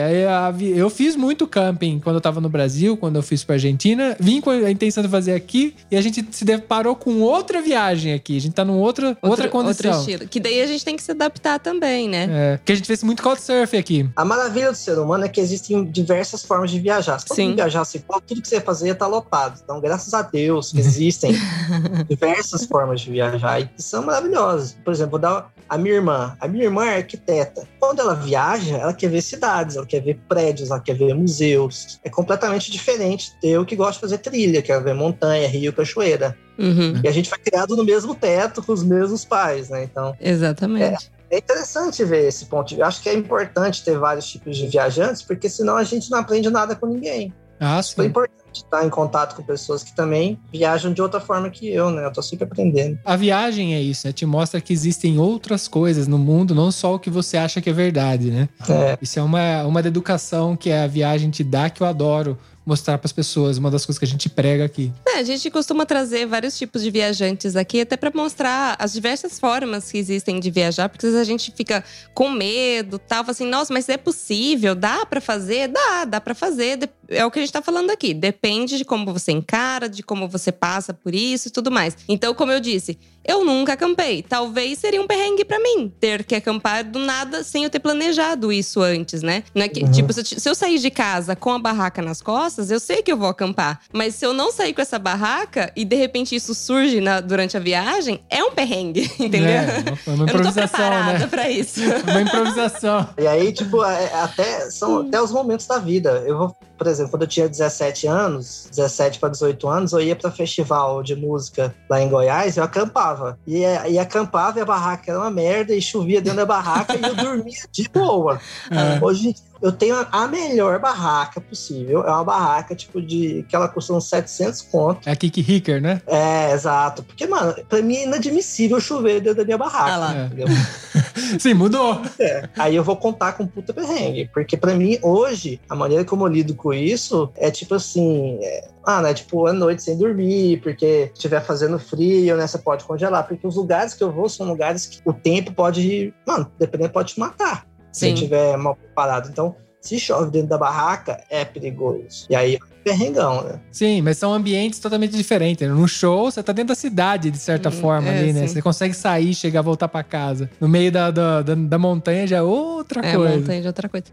eu fiz muito camping quando eu tava no Brasil, quando eu fiz pra Argentina. Vim com a intenção de fazer aqui e a gente se deparou com outra viagem aqui. A gente tá numa outra, outro, outra condição. Outro estilo. Que daí a gente tem que se adaptar também, né? É, porque a gente fez muito couchsurf aqui. A maravilha do ser humano é que existem diversas formas de viajar. Se você viajasse igual, tudo que você fazia tá lotado. Então, graças a Deus que existem diversas formas de viajar e que são maravilhosas. Por exemplo, vou dar a minha irmã. A minha irmã é arquiteta. Quando ela viaja, ela quer ver cidades, ela quer ver prédios, ela quer ver museus. É completamente diferente eu que gosto de fazer trilha, quero ver montanha, rio, cachoeira. Uhum. E a gente foi criado no mesmo teto com os mesmos pais, né? Então. Exatamente. É, é interessante ver esse ponto. Eu acho que é importante ter vários tipos de viajantes, porque senão a gente não aprende nada com ninguém. Ah, Foi sim. importante estar em contato com pessoas que também viajam de outra forma que eu, né? Eu tô sempre aprendendo. A viagem é isso, né? Te mostra que existem outras coisas no mundo, não só o que você acha que é verdade, né? É, Isso é uma, uma educação que a viagem te dá que eu adoro mostrar para as pessoas, uma das coisas que a gente prega aqui. É, a gente costuma trazer vários tipos de viajantes aqui, até para mostrar as diversas formas que existem de viajar, porque às vezes a gente fica com medo, tal, fala assim, nossa, mas é possível, dá para fazer, dá, dá para fazer. É o que a gente tá falando aqui. Depende de como você encara, de como você passa por isso e tudo mais. Então, como eu disse, eu nunca acampei. Talvez seria um perrengue para mim ter que acampar do nada sem eu ter planejado isso antes, né? Não é que, Uhum. Tipo, se eu, ti- se eu sair de casa com a barraca nas costas, eu sei que eu vou acampar. Mas se eu não sair com essa barraca e de repente isso surge na- durante a viagem, é um perrengue, entendeu? É, uma, uma eu não tô improvisação, preparada né? pra isso. Uma improvisação. E aí, tipo, é- até, Hum. são até os momentos da vida. Eu vou, por exemplo, quando eu tinha 17 anos, 17 para 18 anos, eu ia para festival de música lá em Goiás, eu acampava. E, e acampava e a barraca era uma merda, e chovia dentro da barraca e eu dormia de boa. É. Hoje eu tenho a- melhor barraca possível. É uma barraca, tipo, de que ela custa uns 700 conto. É a Kiki Hicker, né? É, exato. Porque, mano, pra mim é inadmissível chover dentro da minha barraca. Ah lá. É. entendeu? Sim, mudou. É. Aí eu vou contar com puta perrengue. Porque pra mim, hoje, a maneira como eu lido com isso é tipo assim. É, ah, né? Tipo, à noite sem dormir, porque estiver fazendo frio, né? Você pode congelar. Porque os lugares que eu vou são lugares que o tempo pode. Mano, dependendo, pode te matar. Se Sim. estiver mal preparado. Então, se chove dentro da barraca, é perigoso. E aí, perrengão, né? Sim, mas são ambientes totalmente diferentes. né? No show, você tá dentro da cidade, de certa Hum, forma, é, ali, né? sim. Você consegue sair, chegar, voltar pra casa. No meio da, da, da, da montanha já é outra É, coisa. montanha de outra coisa.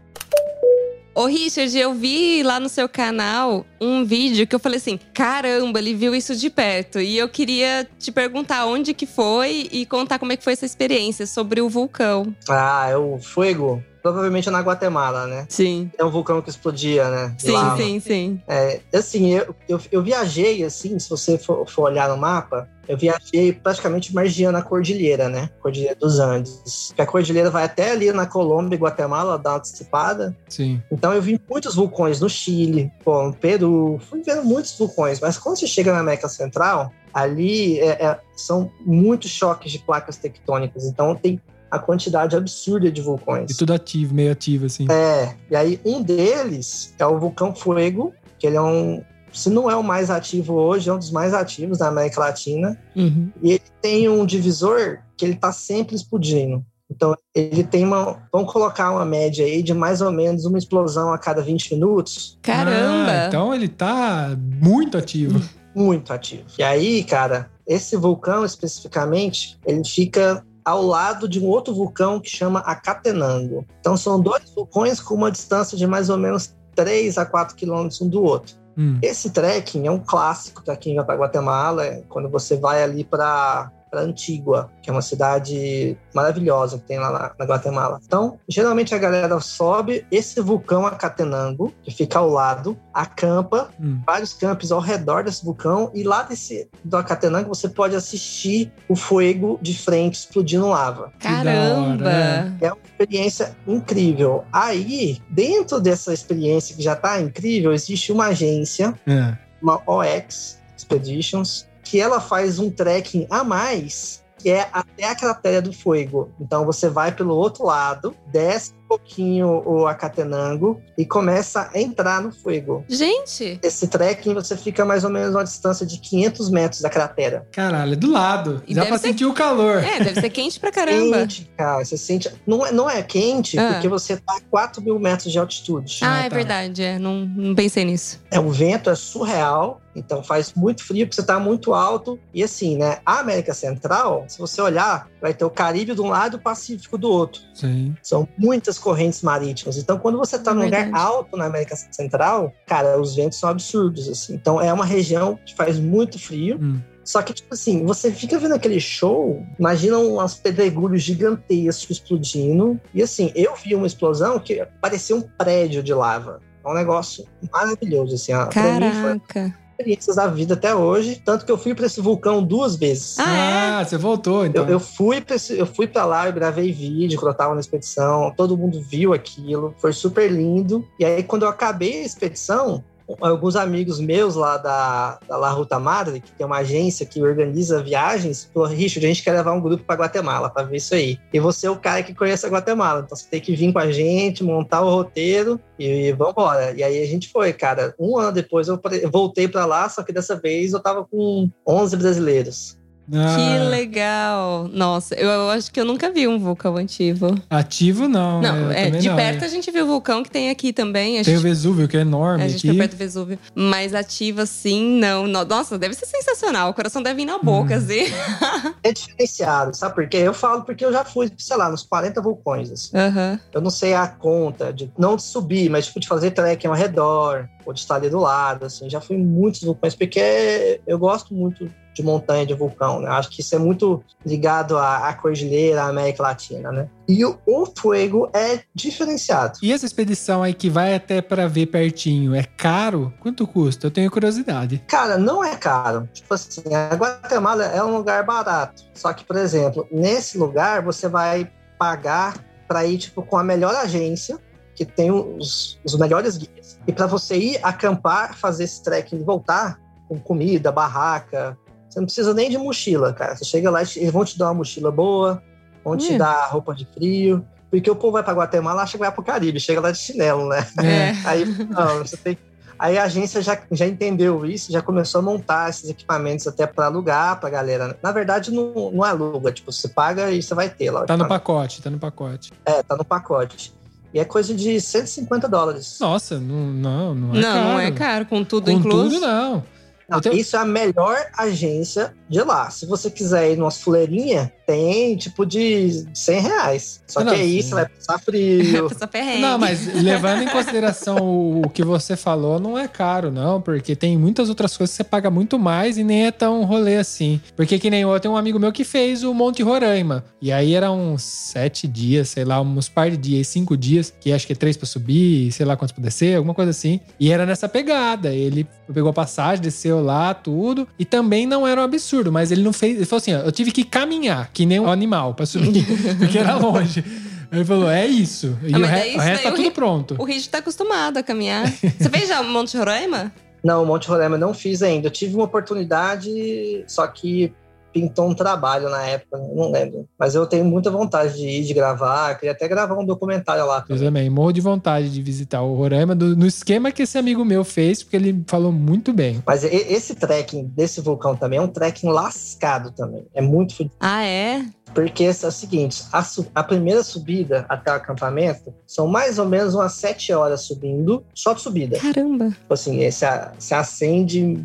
Ô, Richard, eu vi lá no seu canal um vídeo que eu falei assim: caramba, ele viu isso de perto. E eu queria te perguntar onde que foi e contar como é que foi essa experiência sobre o vulcão. Ah, é o Fuego. Provavelmente é na Guatemala, né? Sim. É um vulcão que explodia, né? Sim, lava. sim, sim. É, assim, eu, eu, eu viajei, assim, se você for, for olhar no mapa, eu viajei praticamente margeando a cordilheira, né? Cordilheira dos Andes. Porque a cordilheira vai até ali na Colômbia e Guatemala, dá uma dissipada. Sim. Então eu vi muitos vulcões no Chile, pô, no Peru, fui vendo muitos vulcões. Mas quando você chega na América Central, ali é- é- são muitos choques de placas tectônicas. Então tem a quantidade absurda de vulcões. E tudo ativo, meio ativo, assim. É, e aí um deles é o vulcão Fuego, que ele é um, se não é o mais ativo hoje, é um dos mais ativos da América Latina, Uhum. e ele tem um divisor que ele tá sempre explodindo. Então, ele tem uma. Vamos colocar uma média aí de mais ou menos uma explosão a cada 20 minutos. Caramba! Ah, então ele tá muito ativo. Muito ativo. E aí, cara, esse vulcão especificamente, ele fica ao lado de um outro vulcão que chama Acatenango. Então, são dois vulcões com uma distância de mais ou menos 3 a 4 quilômetros um do outro. Hum. Esse trekking é um clássico para quem vai para Guatemala, é quando você vai ali para Antigua, que é uma cidade maravilhosa que tem lá na, na Guatemala. Então, geralmente a galera sobe esse vulcão Acatenango, que fica ao lado, acampa, Hum. vários campos ao redor desse vulcão, e lá desse, do Acatenango você pode assistir o fogo de frente explodindo lava. Caramba! é. É uma experiência incrível. Aí, dentro dessa experiência que já está incrível, existe uma agência, É. uma OX Expeditions, que ela faz um trekking a mais, que é até a cratera do Fuego. Então você vai pelo outro lado, desce pouquinho o Acatenango e começa a entrar no Fuego. Gente, Esse trekking você fica mais ou menos a uma distância de 500 metros da cratera. Caralho, é do lado. E Já deve pra ser- sentir o calor. é, deve ser quente pra caramba. Quente, cara. Você sente. Não é, não é quente, Ah. porque você tá a 4 mil metros de altitude. Ah, Ah, é tá. verdade, é. Não, não pensei nisso. É, o vento é surreal, então faz muito frio porque você tá muito alto. E assim, né? A América Central, se você olhar, vai ter o Caribe de um lado e o Pacífico do outro. Sim. São muitas correntes marítimas. Então, quando você tá É num lugar alto na América Central, cara, os ventos são absurdos, assim. Então, é uma região que faz muito frio. Hum. Só que, tipo assim, você fica vendo aquele show, imagina umas pedregulhos gigantescos explodindo. E assim, eu vi uma explosão que parecia um prédio de lava. É um negócio maravilhoso, assim. Pra mim, foi Caraca. Experiências da vida até hoje. Tanto que eu fui para esse vulcão duas vezes. Ah, Ah, você voltou, então. Eu, eu fui pra esse- eu fui para lá, eu gravei vídeo quando eu tava na expedição, todo mundo viu aquilo, foi super lindo. E aí, quando eu acabei a expedição, alguns amigos meus lá da, da La Ruta Madre, que tem uma agência que organiza viagens, falou, Richard, a gente quer levar um grupo para Guatemala para ver isso aí. E você é o cara que conhece a Guatemala, então você tem que vir com a gente, montar o roteiro e, e vambora. E aí a gente foi, cara. Um ano depois eu voltei para lá, só que dessa vez eu tava com 11 brasileiros. Ah. Que legal! Nossa, eu, eu, acho que eu nunca vi um vulcão ativo. Ativo não. Não, é, de não, perto é. a gente viu o vulcão que tem aqui também. A tem gente, o Vesúvio, que é enorme. A gente aqui. foi perto do Vesúvio. Mas ativo assim, não. Nossa, deve ser sensacional. O coração deve ir na boca, hum. assim. É diferenciado, sabe por quê? Eu falo porque eu já fui, sei lá, nos 40 vulcões. Assim. Uhum. Eu não sei a conta, de não de subir, mas tipo, de fazer trekking ao redor, ou de estar ali do lado, assim. Já fui em muitos vulcões, porque eu gosto muito de montanha de vulcão, né? Acho que isso é muito ligado à, à cordilheira, à América Latina, né? E o, o fuego é diferenciado. E essa expedição aí que vai até para ver pertinho, é caro? Quanto custa? Eu tenho curiosidade. Cara, não é caro. Tipo assim, a Guatemala é um lugar barato. Só que, por exemplo, nesse lugar você vai pagar para ir tipo com a melhor agência que tem os, os melhores guias. E para você ir acampar, fazer esse trekking e voltar com comida, barraca, você não precisa nem de mochila, cara. Você chega lá, eles vão te dar uma mochila boa, vão te hum. dar roupa de frio. Porque o povo vai para Guatemala, acha que vai pro Caribe, chega lá de chinelo, né? É. Aí, não, você tem. Aí a agência já, já entendeu isso, já começou a montar esses equipamentos até para alugar para galera. Na verdade, não, não aluga, tipo, você paga e você vai ter lá. Tá no pacote, tá no pacote. É, tá no pacote. E é coisa de 150 dólares. Nossa, não, não, não é não, caro. Não, é caro, com tudo com incluso. tudo não. Não, tenho... Isso é a melhor agência de lá. Se você quiser ir numa fuleirinha, tem tipo de 100 reais. Só não, que aí você vai passar frio. Não, mas levando em consideração o, que você falou, não é caro, não, porque tem muitas outras coisas que você paga muito mais e nem é tão rolê assim. Porque que nem eu, tem um amigo meu que fez o Monte Roraima. E aí eram uns sete dias, sei lá, uns par de dias, cinco dias, que acho que é três pra subir, sei lá quantos pra descer, alguma coisa assim. E era nessa pegada. Ele pegou a passagem, desceu lá, tudo. E também não era um absurdo, mas ele não fez. Ele falou assim: ó, eu tive que caminhar, que nem um animal, pra subir, porque era longe. Ele falou, é isso. E ah, o, re o, resto tá tudo pronto. O Rich tá acostumado a caminhar. Você fez já o Monte Roraima? Não, o Monte Roraima não fiz ainda. Eu tive uma oportunidade, só que pintou um trabalho na época, não lembro. Mas eu tenho muita vontade de ir, de gravar. Queria até gravar um documentário lá. Também. Eu também, morro de vontade de visitar o Roraima do, no esquema que esse amigo meu fez, porque ele falou muito bem. Mas esse trekking desse vulcão também é um trekking lascado também. É muito Ah, é? Porque é o seguinte, a, a, primeira subida até o acampamento são mais ou menos umas sete horas subindo, só de subida. Caramba! Tipo assim, você acende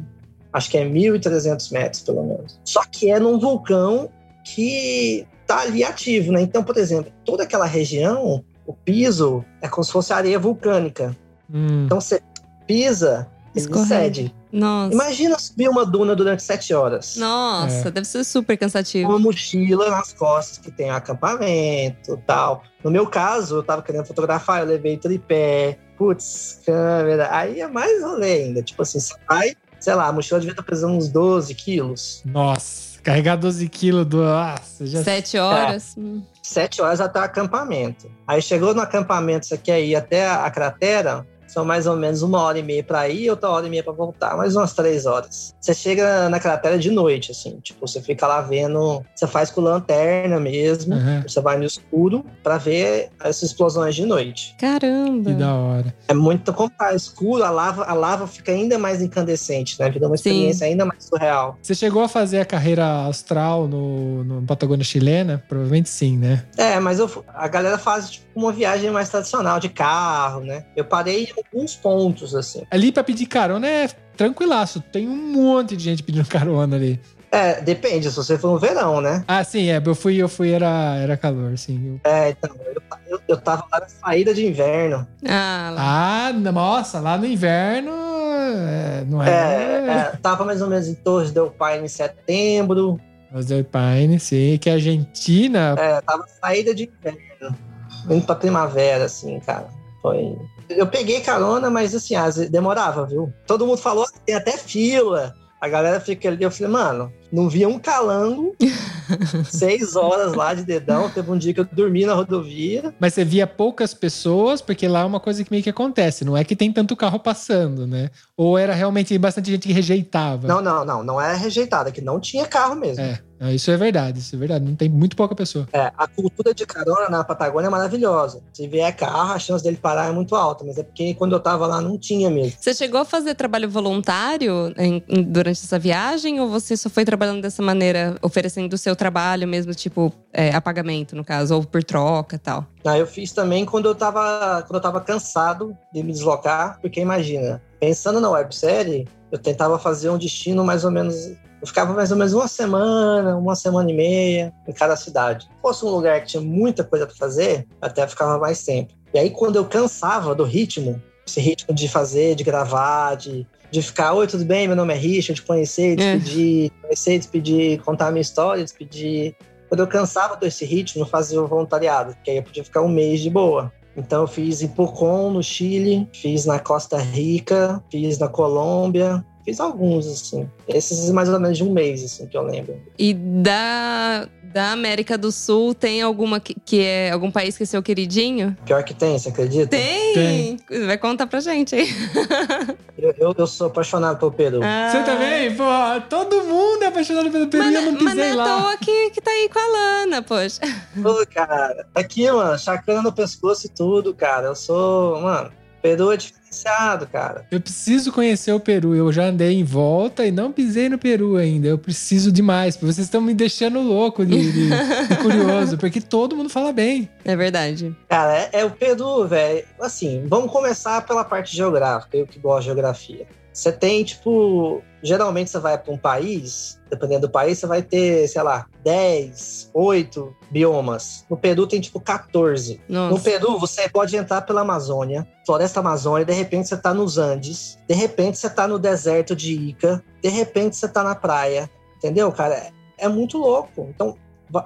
acho que é 1.300 metros, pelo menos. Só que é num vulcão que tá ali ativo, né? Então, por exemplo, toda aquela região, o piso é como se fosse areia vulcânica. Hum. Então, você pisa e cede. Nossa. Imagina subir uma duna durante sete horas. Nossa, é. deve ser super cansativo. Uma mochila nas costas que tem acampamento tal. No meu caso, eu tava querendo fotografar, eu levei tripé, putz, câmera. Aí é mais rolê ainda. Tipo assim, você vai sei lá, a mochila devia estar pesando uns 12 quilos. Nossa, carregar 12 quilos do. Nossa, já... Sete horas. É. Hum. Sete horas até o acampamento. Aí chegou no acampamento, você quer ir até a cratera, são mais ou menos uma hora e meia para ir e outra hora e meia para voltar, mais umas três horas. Você chega na cratera de noite, assim, tipo, você fica lá vendo, você faz com lanterna mesmo, uhum. você vai no escuro para ver essas explosões de noite. Caramba! Que da hora. É muito como tá escuro, a lava, a lava fica ainda mais incandescente, né? Vira uma experiência Sim. ainda mais surreal. Você chegou a fazer a carreira austral no, no Patagônia chilena? Provavelmente sim, né? É, mas eu, a galera faz tipo, uma viagem mais tradicional de carro, né? Eu parei alguns pontos, assim. Ali para pedir carona é tranquilaço. Tem um monte de gente pedindo carona ali. É, depende, se você for no verão, né? Ah, sim, é. Eu fui, eu fui, era, era calor, sim. É, então, eu, eu, eu tava lá na saída de inverno. Ah, lá. ah nossa, lá no inverno. É, não é. É, é, tava mais ou menos em Torres del Paine em setembro. Torres del Paine, sim, que a Argentina. É, tava saída de inverno. Indo pra primavera, assim, cara. Foi eu peguei carona, mas assim, demorava, viu? Todo mundo falou, tem até fila. A galera fica ali, eu falei, mano, Não via um calango. seis horas lá de dedão. Teve um dia que eu dormi na rodovia. Mas você via poucas pessoas, porque lá é uma coisa que meio que acontece. Não é que tem tanto carro passando, né? Ou era realmente bastante gente que rejeitava? Não, não, não. Não é rejeitada, é que não tinha carro mesmo. É. Isso é verdade, isso é verdade. Não tem muito pouca pessoa. É, a cultura de carona na Patagônia é maravilhosa. Se vier carro, a chance dele parar é muito alta, mas é porque quando eu tava lá não tinha mesmo. Você chegou a fazer trabalho voluntário em, em, durante essa viagem ou você só foi trabalhando dessa maneira, oferecendo o seu trabalho mesmo, tipo, é, a pagamento, no caso, ou por troca e tal? Ah, eu fiz também quando eu tava, quando eu tava cansado de me deslocar, porque imagina, pensando na websérie, eu tentava fazer um destino mais ou menos eu ficava mais ou menos uma semana, uma semana e meia em cada cidade. Se fosse um lugar que tinha muita coisa para fazer, até ficava mais tempo. E aí, quando eu cansava do ritmo, esse ritmo de fazer, de gravar, de, de ficar, oi, tudo bem? Meu nome é Richard, de conhecer, despedir, é. conhecer, despedir, contar a minha história, despedir. Quando eu cansava desse ritmo, eu fazia o voluntariado, que aí eu podia ficar um mês de boa. Então eu fiz em Pucón, no Chile, fiz na Costa Rica, fiz na Colômbia, Fiz alguns, assim. Esses mais ou menos de um mês, assim, que eu lembro. E da, da América do Sul, tem alguma que, que é algum país que é seu queridinho? Pior que tem, você acredita? Tem! tem. Vai contar pra gente aí. eu, eu, eu, sou apaixonado pelo Peru. Ah. Você também? Pô, todo mundo é apaixonado pelo Peru mas, e eu não pisei mas lá. Mas não é que, que tá aí com a Lana, poxa. Pô, cara, aqui, mano, chacana no pescoço e tudo, cara. Eu sou, mano, Peru é diferenciado, cara. Eu preciso conhecer o Peru. Eu já andei em volta e não pisei no Peru ainda. Eu preciso demais. Vocês estão me deixando louco de, de, de curioso, porque todo mundo fala bem. É verdade. Cara, é, é o Peru, velho. Assim, vamos começar pela parte geográfica. Eu que gosto de geografia. Você tem, tipo, geralmente você vai para um país, dependendo do país, você vai ter, sei lá, 10, 8 biomas. No Peru tem, tipo, 14. Nossa. No Peru, você pode entrar pela Amazônia, floresta Amazônia, de repente você tá nos Andes, de repente você tá no deserto de Ica, de repente você tá na praia. Entendeu, cara? É, é muito louco. Então,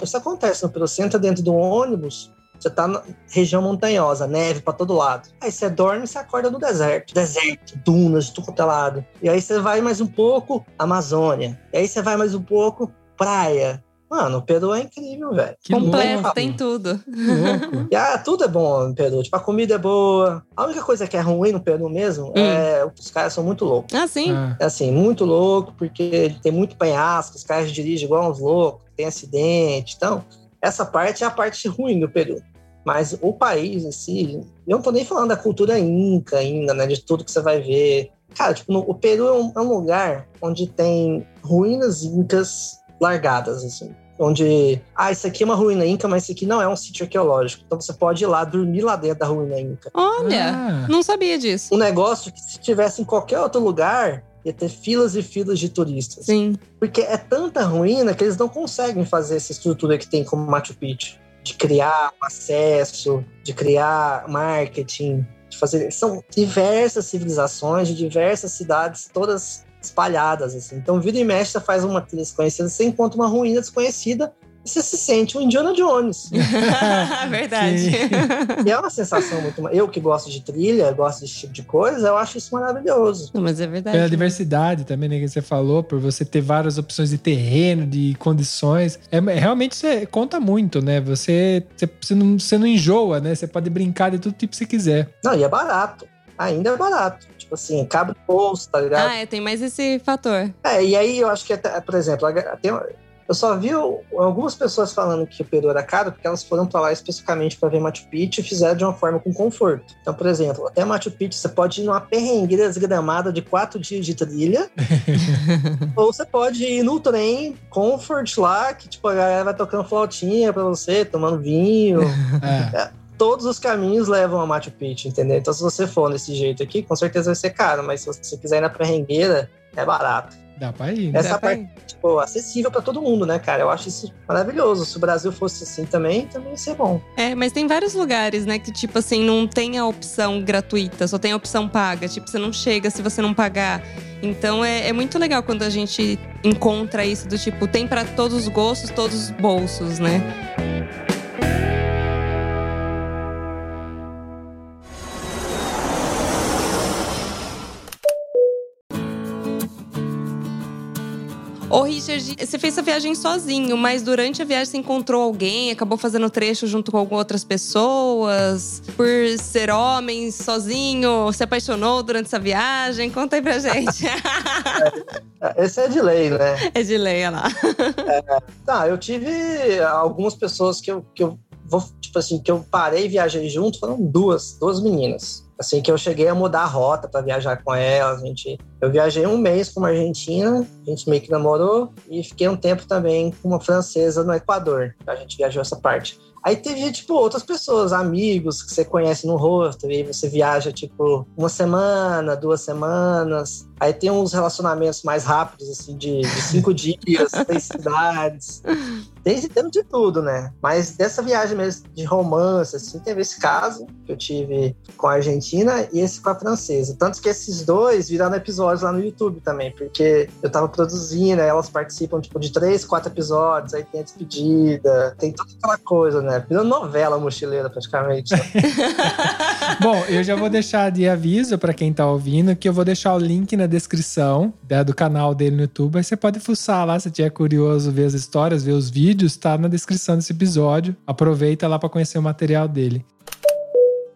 isso acontece no Peru. Você entra dentro do ônibus, você tá na região montanhosa, neve para todo lado. Aí você dorme e você acorda no deserto. Deserto, dunas de tudo é lado. E aí você vai mais um pouco, Amazônia. E aí você vai mais um pouco, praia. Mano, o Peru é incrível, velho. Completo, louco. tem tudo. e, ah, tudo é bom no Peru. Tipo, a comida é boa. A única coisa que é ruim no Peru mesmo hum. é os caras são muito loucos. Ah, sim? É assim, muito louco, porque tem muito penhasco, os caras dirigem igual uns loucos, tem acidente. Então, essa parte é a parte ruim do Peru. Mas o país em si, eu não tô nem falando da cultura inca ainda, né? De tudo que você vai ver. Cara, tipo, no, o Peru é um, é um, lugar onde tem ruínas incas largadas, assim. Onde, ah, isso aqui é uma ruína inca, mas isso aqui não é um sítio arqueológico. Então você pode ir lá, dormir lá dentro da ruína inca. Olha, ah. não sabia disso. Um negócio que se tivesse em qualquer outro lugar, ia ter filas e filas de turistas. Sim. Porque é tanta ruína que eles não conseguem fazer essa estrutura que tem como Machu Picchu. De criar acesso, de criar marketing, de fazer. São diversas civilizações de diversas cidades, todas espalhadas. Assim. Então, vira e mexe, você faz uma trilha desconhecida, você encontra uma ruína desconhecida você se sente um Indiana Jones. Verdade. e é uma sensação muito. Eu que gosto de trilha, gosto desse tipo de coisa, eu acho isso maravilhoso. Não, mas é verdade. Pela diversidade também, né, que você falou, por você ter várias opções de terreno, de condições. É, realmente você conta muito, né? Você, você, você, não, você não enjoa, né? Você pode brincar de todo tipo que você quiser. Não, e é barato. Ainda é barato. Tipo assim, cabe no bolso, tá ligado? Ah, é, tem mais esse fator. É, e aí eu acho que, até, por exemplo, tem, eu só vi algumas pessoas falando que o Peru era caro porque elas foram para lá especificamente para ver Machu Picchu e fizeram de uma forma com conforto. Então, por exemplo, até Machu Picchu você pode ir numa perrengueira desgramada de quatro dias de trilha, ou você pode ir no trem comfort lá, que tipo, a galera vai tocando flautinha para você, tomando vinho. É. É todos os caminhos levam a Machu Picchu, entendeu? Então, se você for desse jeito aqui, com certeza vai ser caro, mas se você quiser ir na perrengueira, é barato. Dá pra ir. Né? Essa Dá parte, tipo, acessível para todo mundo, né, cara? Eu acho isso maravilhoso. Se o Brasil fosse assim também, também ia ser bom. É, mas tem vários lugares, né, que, tipo assim, não tem a opção gratuita, só tem a opção paga. Tipo, você não chega se você não pagar. Então é, é muito legal quando a gente encontra isso do tipo, tem para todos os gostos, todos os bolsos, né? Energia. Você fez essa viagem sozinho, mas durante a viagem você encontrou alguém, acabou fazendo trecho junto com outras pessoas, por ser homem, sozinho, se apaixonou durante essa viagem? Conta aí pra gente. Esse é de lei, né? É de lei, olha lá. É, tá, eu tive algumas pessoas que eu, que eu vou, tipo assim, que eu parei e viajei junto, foram duas, duas meninas. Assim que eu cheguei a mudar a rota para viajar com elas, a gente, eu viajei um mês com uma argentina, a gente meio que namorou e fiquei um tempo também com uma francesa no Equador. A gente viajou essa parte. Aí teve, tipo, outras pessoas, amigos que você conhece no rosto, e você viaja, tipo, uma semana, duas semanas. Aí tem uns relacionamentos mais rápidos, assim, de, de cinco dias, três cidades. Tem, tem de tudo, né? Mas dessa viagem mesmo de romance, assim, teve esse caso que eu tive com a Argentina e esse com a francesa. Tanto que esses dois viraram episódios lá no YouTube também, porque eu tava produzindo, elas participam, tipo, de três, quatro episódios, aí tem a despedida, tem toda aquela coisa, né? Virou novela mochileira, praticamente. Né? Bom, eu já vou deixar de aviso para quem tá ouvindo que eu vou deixar o link na descrição né, do canal dele no YouTube. Aí você pode fuçar lá se tiver curioso ver as histórias, ver os vídeos está na descrição desse episódio. Aproveita lá para conhecer o material dele.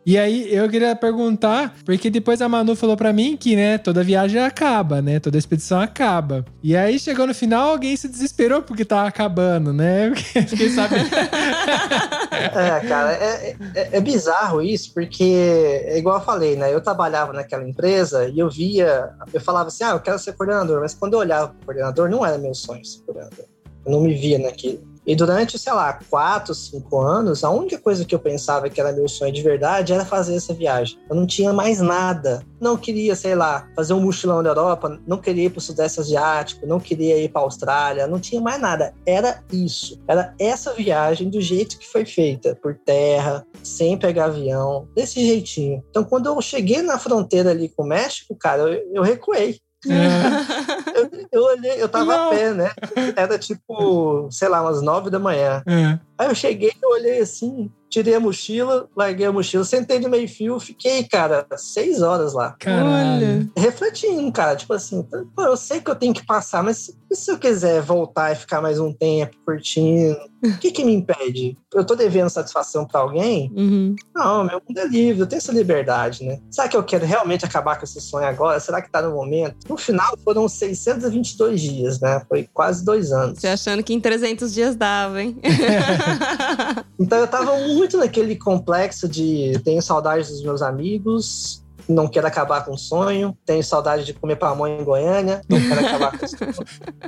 E aí eu queria perguntar, porque depois a Manu falou para mim que, né, toda viagem acaba, né? Toda expedição acaba. E aí chegou no final, alguém se desesperou porque tava acabando, né? Fiquei sabendo. é, cara, é, é, é, bizarro isso, porque é igual eu falei, né? Eu trabalhava naquela empresa e eu via, eu falava assim, ah, eu quero ser coordenador, mas quando eu olhava pro coordenador, não era meu sonho ser coordenador. Eu não me via naquilo. E durante, sei lá, quatro, cinco anos, a única coisa que eu pensava que era meu sonho de verdade era fazer essa viagem. Eu não tinha mais nada. Não queria, sei lá, fazer um mochilão na Europa, não queria ir para o Sudeste Asiático, não queria ir para a Austrália, não tinha mais nada. Era isso. Era essa viagem do jeito que foi feita, por terra, sem pegar avião, desse jeitinho. Então, quando eu cheguei na fronteira ali com o México, cara, eu, eu recuei. É. Eu, eu, olhei, eu tava Não. a pé, né? Era tipo, sei lá, umas nove da manhã. É. Aí eu cheguei, eu olhei assim, tirei a mochila, larguei a mochila, sentei no meio fio, fiquei, cara, seis horas lá. Caralho. Refletindo, cara, tipo assim, pô, eu sei que eu tenho que passar, mas e se eu quiser voltar e ficar mais um tempo curtindo? O que que me impede? Eu tô devendo satisfação para alguém? Uhum. Não, meu mundo é livre, eu tenho essa liberdade, né? Será que eu quero realmente acabar com esse sonho agora? Será que tá no momento? No final foram 622 dias, né? Foi quase dois anos. Você achando que em 300 dias dava, hein? então eu tava muito naquele complexo de tenho saudades dos meus amigos, não quero acabar com o sonho, tenho saudade de comer pamonha em Goiânia, não quero acabar com o sonho.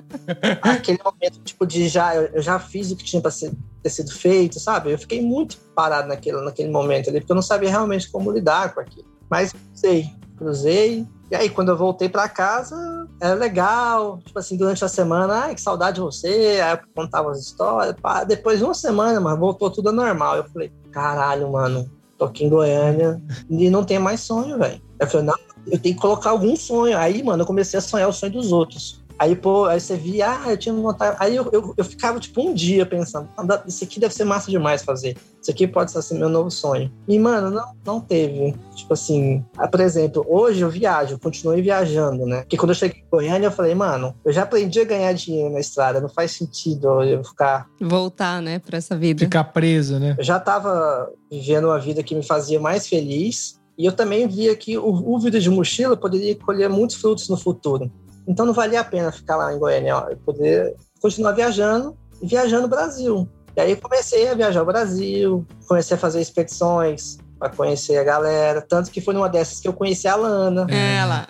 Aquele momento, tipo, de já, eu já fiz o que tinha para ter sido feito, sabe? Eu fiquei muito parado naquele, naquele momento ali, porque eu não sabia realmente como lidar com aquilo. Mas cruzei, cruzei. E aí, quando eu voltei para casa, era legal. Tipo assim, durante a semana, ai, que saudade de você. Aí eu contava as histórias. Pá. Depois de uma semana, mas voltou tudo normal. Eu falei, caralho, mano, tô aqui em Goiânia e não tem mais sonho, velho. Eu falei, não, eu tenho que colocar algum sonho. Aí, mano, eu comecei a sonhar o sonho dos outros. Aí, pô, aí você via, ah, eu tinha vontade. Aí eu, eu, eu, ficava, tipo, um dia pensando, ah, isso aqui deve ser massa demais fazer. Isso aqui pode ser assim, meu novo sonho. E, mano, não, não teve. Tipo assim, ah, por exemplo, hoje eu viajo, eu continuei viajando, né? Porque quando eu cheguei em Goiânia, eu falei, mano, eu já aprendi a ganhar dinheiro na estrada, não faz sentido eu ficar. Voltar, né, pra essa vida. Ficar preso, né? Eu já tava vivendo uma vida que me fazia mais feliz. E eu também via que o, o vida de mochila poderia colher muitos frutos no futuro. Então não valia a pena ficar lá em Goiânia, ó, eu poder continuar viajando e viajando o Brasil. E aí comecei a viajar o Brasil, comecei a fazer expedições para conhecer a galera, tanto que foi numa dessas que eu conheci a Lana. É, ela.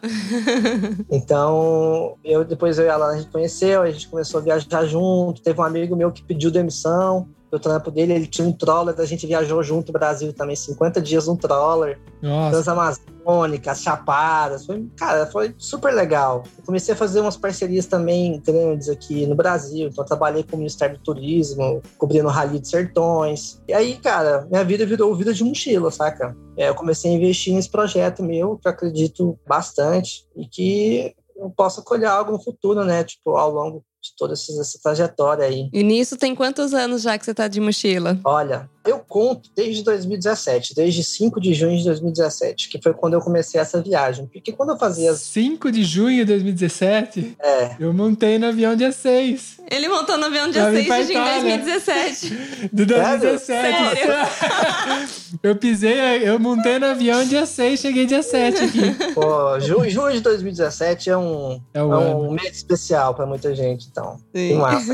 então, eu depois eu e a Lana a gente conheceu, a gente começou a viajar junto, teve um amigo meu que pediu demissão, do trampo dele, ele tinha um troller, a gente viajou junto no Brasil também, 50 dias um troller. Nossa. Transamazônicas, chapadas, foi, cara, foi super legal. Eu comecei a fazer umas parcerias também grandes aqui no Brasil, então trabalhei com o Ministério do Turismo, cobrindo o Rally de Sertões. E aí, cara, minha vida virou vida de mochila, saca? É, eu comecei a investir nesse projeto meu, que eu acredito bastante, e que eu possa colher algo no futuro, né? Tipo, ao longo de toda essa, essa trajetória aí. E nisso tem quantos anos já que você tá de mochila? Olha, Eu conto desde 2017, desde 5 de junho de 2017, que foi quando eu comecei essa viagem. Porque quando eu fazia as. 5 de junho de 2017? É. Eu montei no avião dia 6. Ele montou no avião dia Pra vir 6 pra de junho de Itália. 2017. De 2017. Sério? eu pisei, eu montei no avião dia 6, cheguei dia 7 aqui. Pô, ju- junho de 2017 é um, É é um mês especial pra muita gente, então. Que Sim. massa.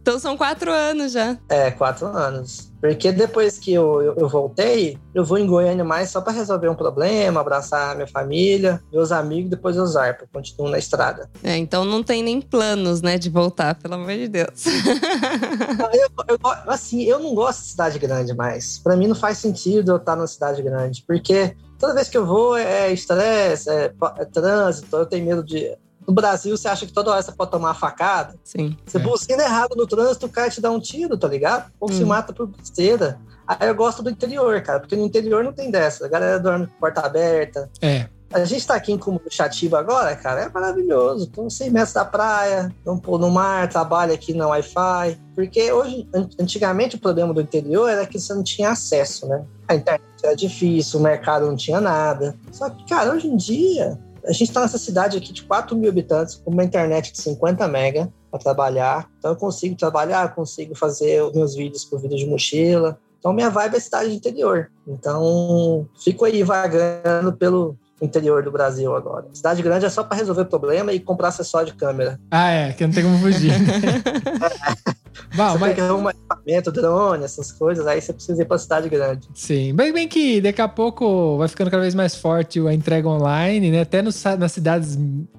Então são quatro anos já. É, quatro anos. Porque depois que eu, eu, eu voltei, eu vou em Goiânia mais só pra resolver um problema, abraçar minha família, meus amigos, depois eu zarpo, continuo na estrada. É, então não tem nem planos, né, de voltar, pelo amor de Deus. Eu, eu- assim, eu não gosto de cidade grande mais. Pra mim não faz sentido eu estar numa cidade grande, porque toda vez que eu vou é estresse, é, é trânsito, eu tenho medo de. No Brasil, você acha que toda hora você pode tomar uma facada? Sim. Você É. buzina errado no trânsito, o cara te dá um tiro, tá ligado? Ou se Hum. mata por besteira. Aí eu gosto do interior, cara, porque no interior não tem dessa. A galera dorme com porta aberta. É. A gente tá aqui em Cumbuchatiba agora, cara, é maravilhoso. Tô 100 metros da praia, não pô no mar, trabalho aqui na Wi-Fi. Porque hoje, an- antigamente, o problema do interior era que você não tinha acesso, né? A internet era difícil, o mercado não tinha nada. Só que, cara, hoje em dia, a gente tá nessa cidade aqui de 4 mil habitantes, com uma internet de 50 mega para trabalhar. Então eu consigo trabalhar, consigo fazer os meus vídeos por vídeo de mochila. Então minha vibe é cidade de interior. Então fico aí vagando pelo interior do Brasil agora. Cidade grande é só para resolver problema e comprar acessório de câmera. Ah, é, que não tem como fugir. Você mas, tem que arrumar equipamento, drone, essas coisas, aí você precisa ir pra cidade grande. sim. Bem, bem que daqui a pouco vai ficando cada vez mais forte a entrega online, né? Até nos, nas cidades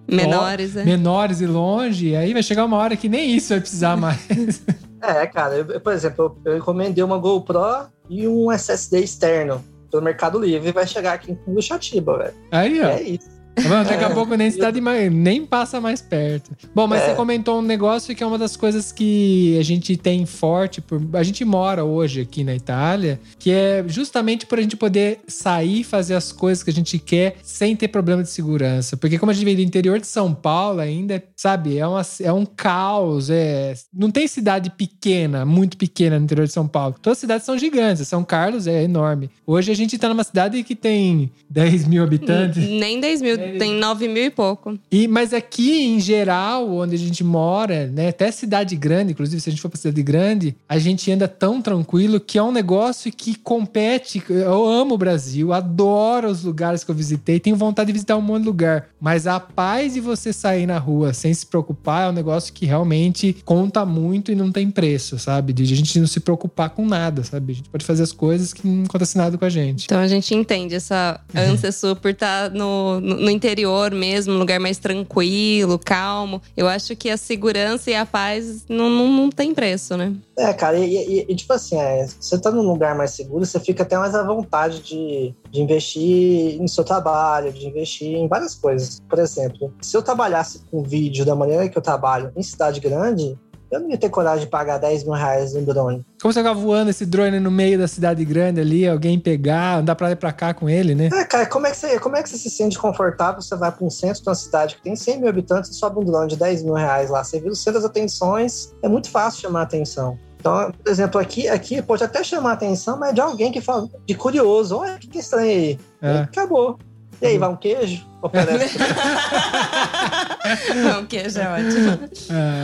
Menores, né? menores e longe. Aí vai chegar uma hora que nem isso vai precisar mais. É, cara, eu, por exemplo, eu, eu encomendei uma GoPro e um SSD externo pelo Mercado Livre vai chegar aqui em Cumbuchatiba, velho. Aí, ó. É isso. Vendo? Daqui a É. pouco nem cidade mais, nem passa mais perto. Bom, mas É. você comentou um negócio que é uma das coisas que a gente tem forte. Por, a gente mora hoje aqui na Itália, que é justamente por a gente poder sair e fazer as coisas que a gente quer sem ter problema de segurança. Porque como a gente vem do interior de São Paulo ainda, sabe, é, uma, é um caos. É, não tem cidade pequena, muito pequena no interior de São Paulo. Todas as cidades são gigantes. São Carlos é enorme. Hoje a gente tá numa cidade que tem 10 mil habitantes. Nem 10 mil, É. tem 9 mil e pouco. E, mas aqui, em geral, onde a gente mora, né? Até cidade grande, inclusive, se a gente for pra cidade grande, a gente anda tão tranquilo que é um negócio que compete. Eu amo o Brasil, adoro os lugares que eu visitei, tenho vontade de visitar um monte de lugar. Mas a paz de você sair na rua sem se preocupar é um negócio que realmente conta muito e não tem preço, sabe? De a gente não se preocupar com nada, sabe? A gente pode fazer as coisas que não acontece nada com a gente. Então a gente entende essa ânsia sua por estar no, no, no interior mesmo, um lugar mais tranquilo, calmo. Eu acho que a segurança e a paz não, não, não tem preço, né? É, cara, e, e- e, tipo assim, é, você tá num lugar mais seguro, você fica até mais à vontade de, de investir em seu trabalho, de investir em várias coisas. Por exemplo, se eu trabalhasse com vídeo da maneira que eu trabalho em cidade grande, eu não ia ter coragem de pagar 10 mil reais em drone. Como você ficar voando esse drone no meio da cidade grande ali, alguém pegar, andar pra lá e pra cá com ele, né? É, cara, como é que você, como é que você se sente confortável? Você vai para um centro de uma cidade que tem 100 mil habitantes e sobe um drone de 10 mil reais lá. Você vira o centro das atenções, é muito fácil chamar atenção. Então, por exemplo, aqui, aqui pode até chamar atenção, mas é de alguém que fala de curioso. Olha, o que, é estranho aí? É. E acabou. E aí, vai um queijo? Oferece. o queijo é ótimo.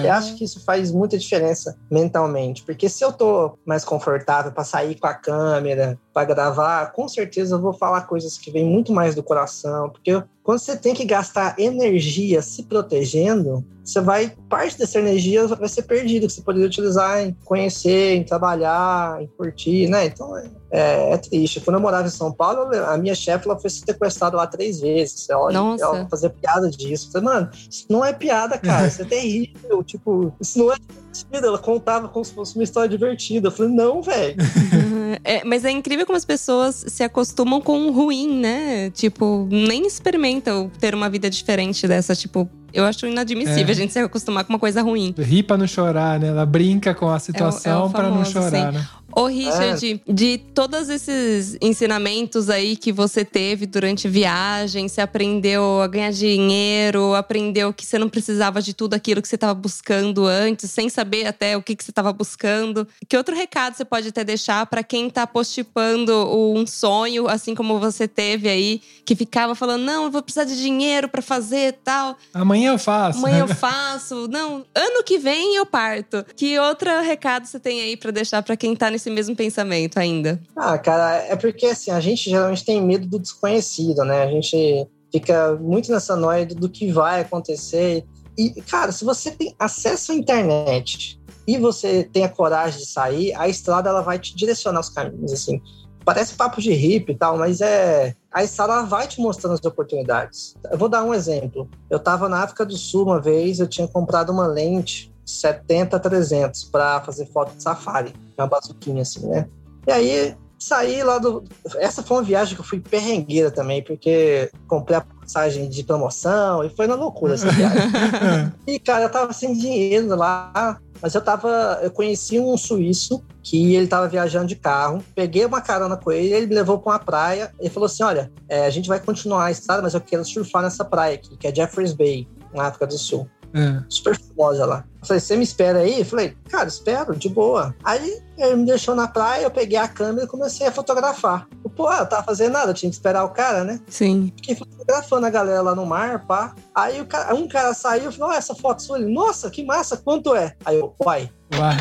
É. Eu acho que isso faz muita diferença mentalmente, porque se eu tô mais confortável para sair com a câmera, para gravar, com certeza eu vou falar coisas que vêm muito mais do coração, porque quando você tem que gastar energia se protegendo, você vai parte dessa energia vai ser perdida que você poderia utilizar em conhecer, em trabalhar, em curtir, né? Então é, é- triste. Quando eu morava em São Paulo, a minha chefe ela foi sequestrada lá três vezes. Ela, Nossa. ela fazia piada disso. Eu falei, mano, isso não é piada, cara. Isso é terrível. Tipo, isso não é divertido. Ela contava como se fosse uma história divertida. Eu falei, não, velho. É, mas é incrível como as pessoas se acostumam com o ruim, né? Tipo, nem experimentam ter uma vida diferente dessa. Tipo, eu acho inadmissível É. a gente se acostumar com uma coisa ruim. Ri pra não chorar, né? Ela brinca com a situação É o pra não famoso, chorar, né? Ô, Richard, é. de todos esses ensinamentos aí que você teve durante viagem, você aprendeu a ganhar dinheiro, aprendeu que você não precisava de tudo aquilo que você estava buscando antes, sem saber até o que, que você estava buscando. Que outro recado você pode até deixar para quem está postipando um sonho, assim como você teve aí, que ficava falando: não, eu vou precisar de dinheiro para fazer tal. Amanhã eu faço. Amanhã eu faço. Não, ano que vem eu parto. Que outro recado você tem aí para deixar para quem está nesse mesmo pensamento ainda? Ah, cara, é porque assim, a gente geralmente tem medo do desconhecido, né? A gente fica muito nessa noia do que vai acontecer. E, cara, se você tem acesso à internet e você tem a coragem de sair, a estrada ela vai te direcionar os caminhos, assim. Parece papo de hippie e tal, mas é. A estrada vai te mostrando as oportunidades. Eu vou dar um exemplo. Eu estava na África do Sul uma vez, eu tinha comprado uma lente 70-300 para fazer foto de safari, uma bazuquinha assim, né? E aí saí lá do. Essa foi uma viagem que eu fui perrengueira também, porque comprei a passagem de promoção e foi na loucura essa viagem. e, cara, eu tava sem dinheiro lá, mas eu tava. Eu conheci um suíço que ele tava viajando de carro, peguei uma carona com ele, ele me levou pra uma praia e falou assim: olha, é, a gente vai continuar a estrada, mas eu quero surfar nessa praia aqui, que é Jeffreys Bay, na África do Sul. É. Super famosa lá. Eu falei, você me espera aí? Eu falei, cara, espero, de boa. Aí ele me deixou na praia, eu peguei a câmera e comecei a fotografar. Pô, eu tava fazendo nada, eu tinha que esperar o cara, né? Sim. Fiquei fotografando a galera lá no mar, pá. Aí cara, um cara saiu e falou, oh, essa foto sua. Ele, nossa, que massa, quanto é? Aí eu, uai. Uai.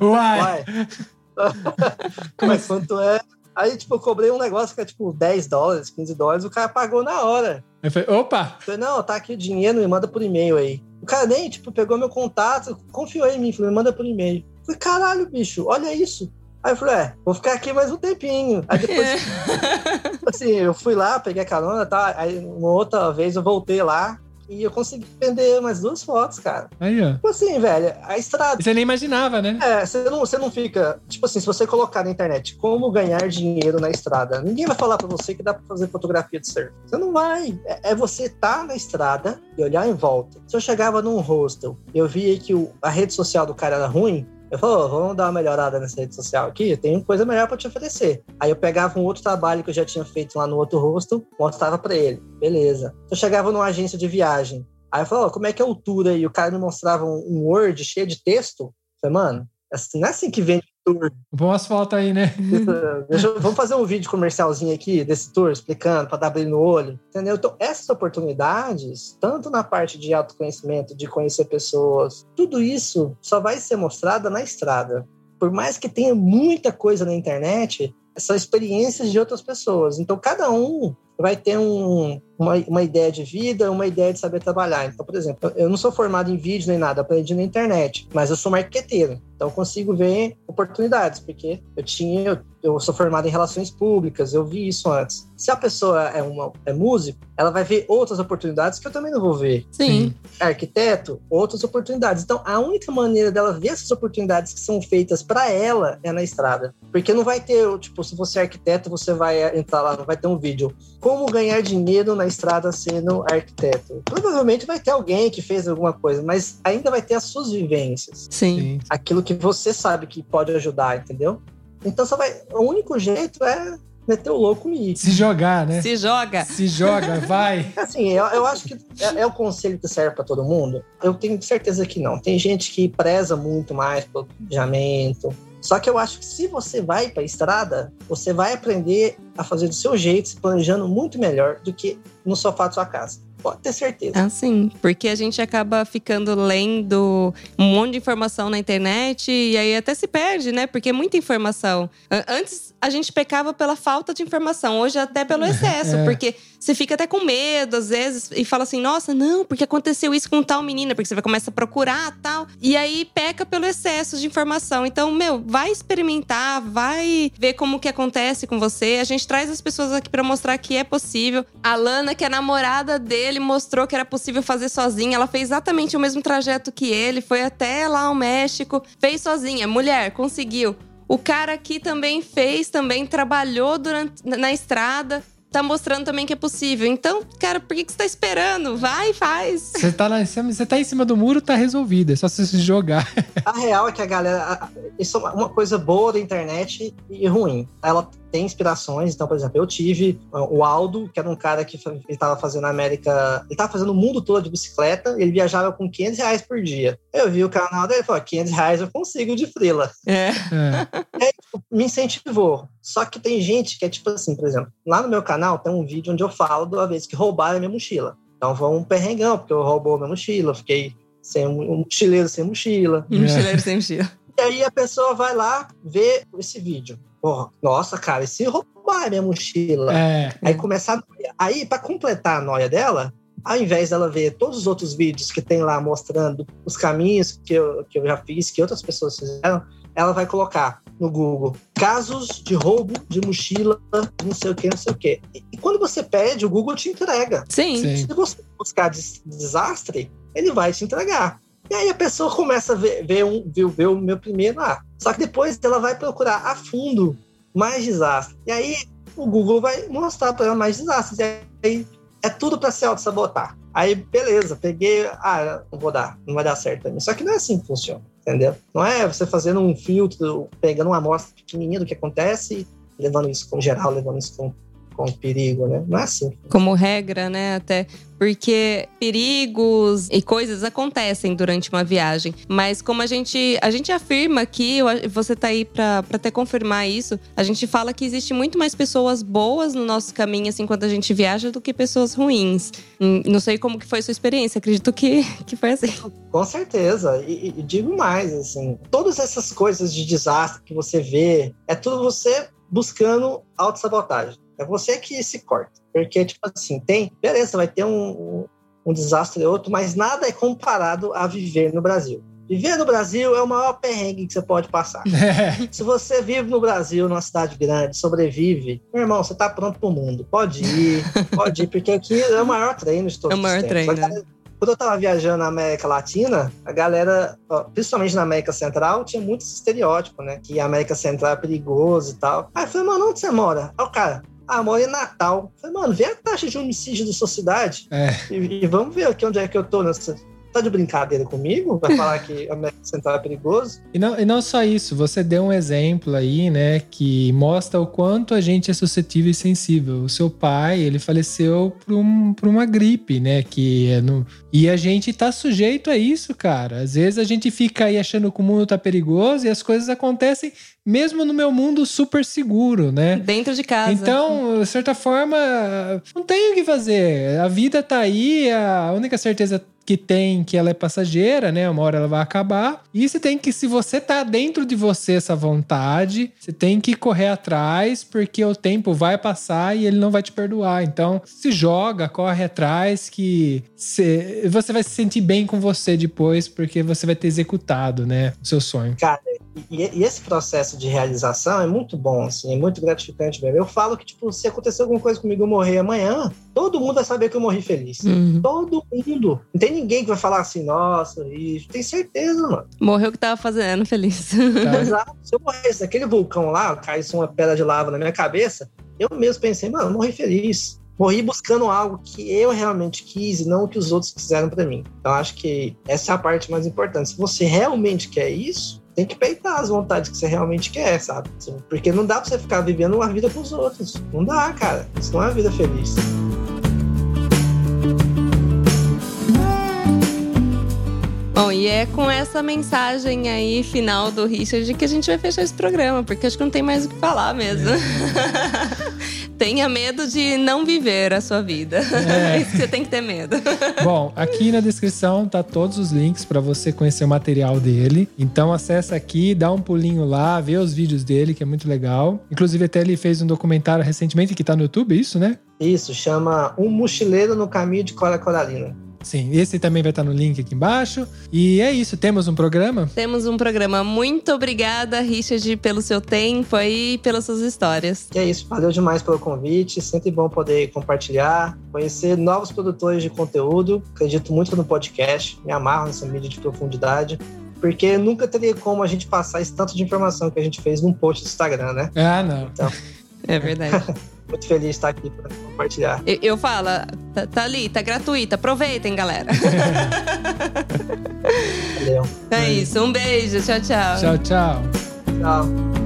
uai. uai. Mas quanto é? Aí, tipo, eu cobrei um negócio que é tipo 10 dólares, 15 dólares, o cara pagou na hora. Aí foi, opa! Eu falei, não, tá aqui o dinheiro, me manda por e-mail aí. O cara nem, tipo, pegou meu contato, confiou em mim, falou, me manda por e-mail. Falei, caralho, bicho, olha isso. Aí eu falei, é, vou ficar aqui mais um tempinho. Aí depois, assim, eu fui lá, peguei a carona, tá? Aí uma outra vez eu voltei lá, e eu consegui vender umas duas fotos, cara. Aí, ó. Tipo assim, velho, a estrada. Você nem imaginava, né? É, você não, você não fica. Tipo assim, se você colocar na internet como ganhar dinheiro na estrada, ninguém vai falar pra você que dá pra fazer fotografia de surf. Você não vai. É, é você estar tá na estrada e olhar em volta. Se eu chegava num hostel, eu via que o, a rede social do cara era ruim, eu falei, vamos dar uma melhorada nessa rede social aqui, tenho coisa melhor para te oferecer. Aí eu pegava um outro trabalho que eu já tinha feito lá no outro rosto, mostrava para ele. Beleza. Eu chegava numa agência de viagem. Aí eu falei, oh, como é que é a altura? E o cara me mostrava um Word cheio de texto. Eu falei, mano, assim, não é assim que vende tour. Boas fotos aí, né? Deixa, vamos fazer um vídeo comercialzinho aqui desse tour, explicando, para dar brilho no olho. Entendeu? Então, essas oportunidades, tanto na parte de autoconhecimento, de conhecer pessoas, tudo isso só vai ser mostrado na estrada. Por mais que tenha muita coisa na internet, são experiências de outras pessoas. Então, cada um vai ter um, uma, uma ideia de vida, uma ideia de saber trabalhar. Então, por exemplo, eu não sou formado em vídeo nem nada, aprendi na internet, mas eu sou marqueteiro. Então, eu consigo ver oportunidades, porque eu tinha, eu sou formado em relações públicas, eu vi isso antes. Se a pessoa é, uma, é músico, ela vai ver outras oportunidades que eu também não vou ver. Sim. É arquiteto, outras oportunidades. Então, a única maneira dela ver essas oportunidades que são feitas para ela é na estrada. Porque não vai ter, tipo, se você é arquiteto, você vai entrar lá, não vai ter um vídeo. Como ganhar dinheiro na estrada sendo arquiteto? Provavelmente vai ter alguém que fez alguma coisa, mas ainda vai ter as suas vivências. Sim. Aquilo que você sabe que pode ajudar, entendeu? Então só vai. O único jeito é meter o louco e ir. Se jogar, né? Se joga. Se joga, vai. Assim, eu, eu acho que é, é, o conselho que serve para todo mundo. Eu tenho certeza que não. Tem gente que preza muito mais pelo planejamento. Só que eu acho que se você vai para a estrada, você vai aprender a fazer do seu jeito, se planejando muito melhor do que no sofá da sua casa. Pode ter certeza. Ah, sim. Porque a gente acaba ficando lendo um monte de informação na internet e aí até se perde, né? Porque é muita informação. Antes a gente pecava pela falta de informação, hoje até pelo excesso, é. porque você fica até com medo às vezes e fala assim: nossa, não, porque aconteceu isso com tal menina, porque você vai começar a procurar tal. E aí peca pelo excesso de informação. Então, meu, vai experimentar, vai ver como que acontece com você. A gente traz as pessoas aqui para mostrar que é possível. A Lana, que é namorada dele, mostrou que era possível fazer sozinha. Ela fez exatamente o mesmo trajeto que ele, foi até lá ao México, fez sozinha. Mulher, conseguiu. O cara aqui também fez, também trabalhou durante na estrada tá mostrando também que é possível. Então, cara, por que, que você tá esperando? Vai, faz. Você tá, lá em cima, você tá em cima do muro, tá resolvido. É só você se jogar. A real é que a galera. Isso é uma coisa boa da internet e ruim. Ela tem inspirações. Então, por exemplo, eu tive o Aldo, que era um cara que ele estava fazendo a América. Ele estava fazendo o mundo todo de bicicleta. ele viajava com 500 reais por dia. Eu vi o canal dele e falei: 500 reais eu consigo de frila. É. é. Aí, tipo, me incentivou. Só que tem gente que é tipo assim, por exemplo, lá no meu canal tem um vídeo onde eu falo da vez que roubaram a minha mochila. Então foi um perrengão, porque eu roubou a minha mochila, fiquei sem um, mochileiro sem mochila. Um mochileiro sem mochila. E aí a pessoa vai lá ver esse vídeo. Porra, nossa, cara, e se roubar a minha mochila? É. Aí começar. Aí, para completar a noia dela, ao invés dela ver todos os outros vídeos que tem lá mostrando os caminhos que eu, que eu já fiz, que outras pessoas fizeram, ela vai colocar no Google casos de roubo de mochila, não sei o que, não sei o que. E quando você pede, o Google te entrega. Sim. Sim. Se você buscar desastre, ele vai te entregar. E aí a pessoa começa a ver, ver, um, ver, ver o meu primeiro lá. Só que depois ela vai procurar a fundo mais desastres. E aí o Google vai mostrar para ela mais desastres. E aí é tudo para se auto-sabotar. Aí, beleza, peguei. Ah, não vou dar, não vai dar certo pra mim. Só que não é assim que funciona, entendeu? Não é você fazendo um filtro, pegando uma amostra pequenininha do que acontece, levando isso com geral, levando isso com perigo, né? Não é assim. Como regra, né? Até porque perigos e coisas acontecem durante uma viagem. Mas como a gente, a gente afirma aqui, você tá aí para até confirmar isso, a gente fala que existe muito mais pessoas boas no nosso caminho, assim, quando a gente viaja, do que pessoas ruins. Hum, não sei como que foi a sua experiência, acredito que, que foi assim. Com certeza. E, e digo mais, assim, todas essas coisas de desastre que você vê, é tudo você buscando autossabotagem. É você que se corta. Porque, tipo assim, tem. Beleza, vai ter um, um desastre ou outro, mas nada é comparado a viver no Brasil. Viver no Brasil é o maior perrengue que você pode passar. É. Se você vive no Brasil, numa cidade grande, sobrevive, meu irmão, você tá pronto pro mundo. Pode ir, pode ir, porque aqui é o maior treino de todos É o maior treino. Né? Quando eu tava viajando na América Latina, a galera, principalmente na América Central, tinha muito esse estereótipo, né? Que a América Central é perigoso e tal. Aí eu falei, mano, onde você mora? Aí o cara, ah, moro em Natal. Falei, mano, vê a taxa de homicídio da sua cidade é. e, e, vamos ver aqui onde é que eu tô nessa, tá de brincadeira comigo? Vai falar que a América Central é perigoso? E não, e não só isso, você deu um exemplo aí, né, que mostra o quanto a gente é suscetível e sensível. O seu pai, ele faleceu por, um, por uma gripe, né, que é no... E a gente tá sujeito a isso, cara. Às vezes a gente fica aí achando que o mundo tá perigoso e as coisas acontecem mesmo no meu mundo super seguro, né? Dentro de casa. Então, de certa forma, não tem o que fazer. A vida tá aí, a única certeza que tem que ela é passageira, né? Uma hora ela vai acabar. E você tem que, se você tá dentro de você essa vontade, você tem que correr atrás, porque o tempo vai passar e ele não vai te perdoar. Então, se joga, corre atrás, que você vai se sentir bem com você depois, porque você vai ter executado, né? O seu sonho. Cara, e, e, esse processo de realização é muito bom, assim, é muito gratificante mesmo. Eu falo que, tipo, se acontecer alguma coisa comigo eu morrer amanhã, todo mundo vai saber que eu morri feliz. Uhum. Todo mundo. Não tem ninguém que vai falar assim, nossa, isso. Tem certeza, mano. Morreu o que tava fazendo, feliz. Tá. Exato. Se eu morresse naquele vulcão lá, caísse uma pedra de lava na minha cabeça, eu mesmo pensei, mano, eu morri feliz morri buscando algo que eu realmente quis e não o que os outros fizeram para mim. Então acho que essa é a parte mais importante. Se você realmente quer isso, tem que peitar as vontades que você realmente quer, sabe? Porque não dá pra você ficar vivendo uma vida pros outros. Não dá, cara. Isso não é uma vida feliz. Bom, e é com essa mensagem aí final do Richard que a gente vai fechar esse programa, porque acho que não tem mais o que falar mesmo. É. Tenha medo de não viver a sua vida. É. Isso que você tem que ter medo. Bom, aqui na descrição tá todos os links para você conhecer o material dele. Então acessa aqui, dá um pulinho lá, vê os vídeos dele, que é muito legal. Inclusive até ele fez um documentário recentemente que tá no YouTube, é isso, né? Isso, chama Um Mochileiro no Caminho de Cora Coralina. Sim, esse também vai estar no link aqui embaixo. E é isso, temos um programa? Temos um programa. Muito obrigada, Richard, pelo seu tempo e pelas suas histórias. Que é isso, valeu demais pelo convite. Sempre bom poder compartilhar, conhecer novos produtores de conteúdo. Acredito muito no podcast, me amarro nessa mídia de profundidade porque nunca teria como a gente passar esse tanto de informação que a gente fez num post do Instagram, né? Ah, não. Então, é verdade. muito feliz de estar aqui para compartilhar. Eu, eu falo, tá, tá, ali, tá gratuita. Aproveitem, galera. Valeu. É isso. Um beijo. Tchau, tchau. Tchau, tchau. Tchau.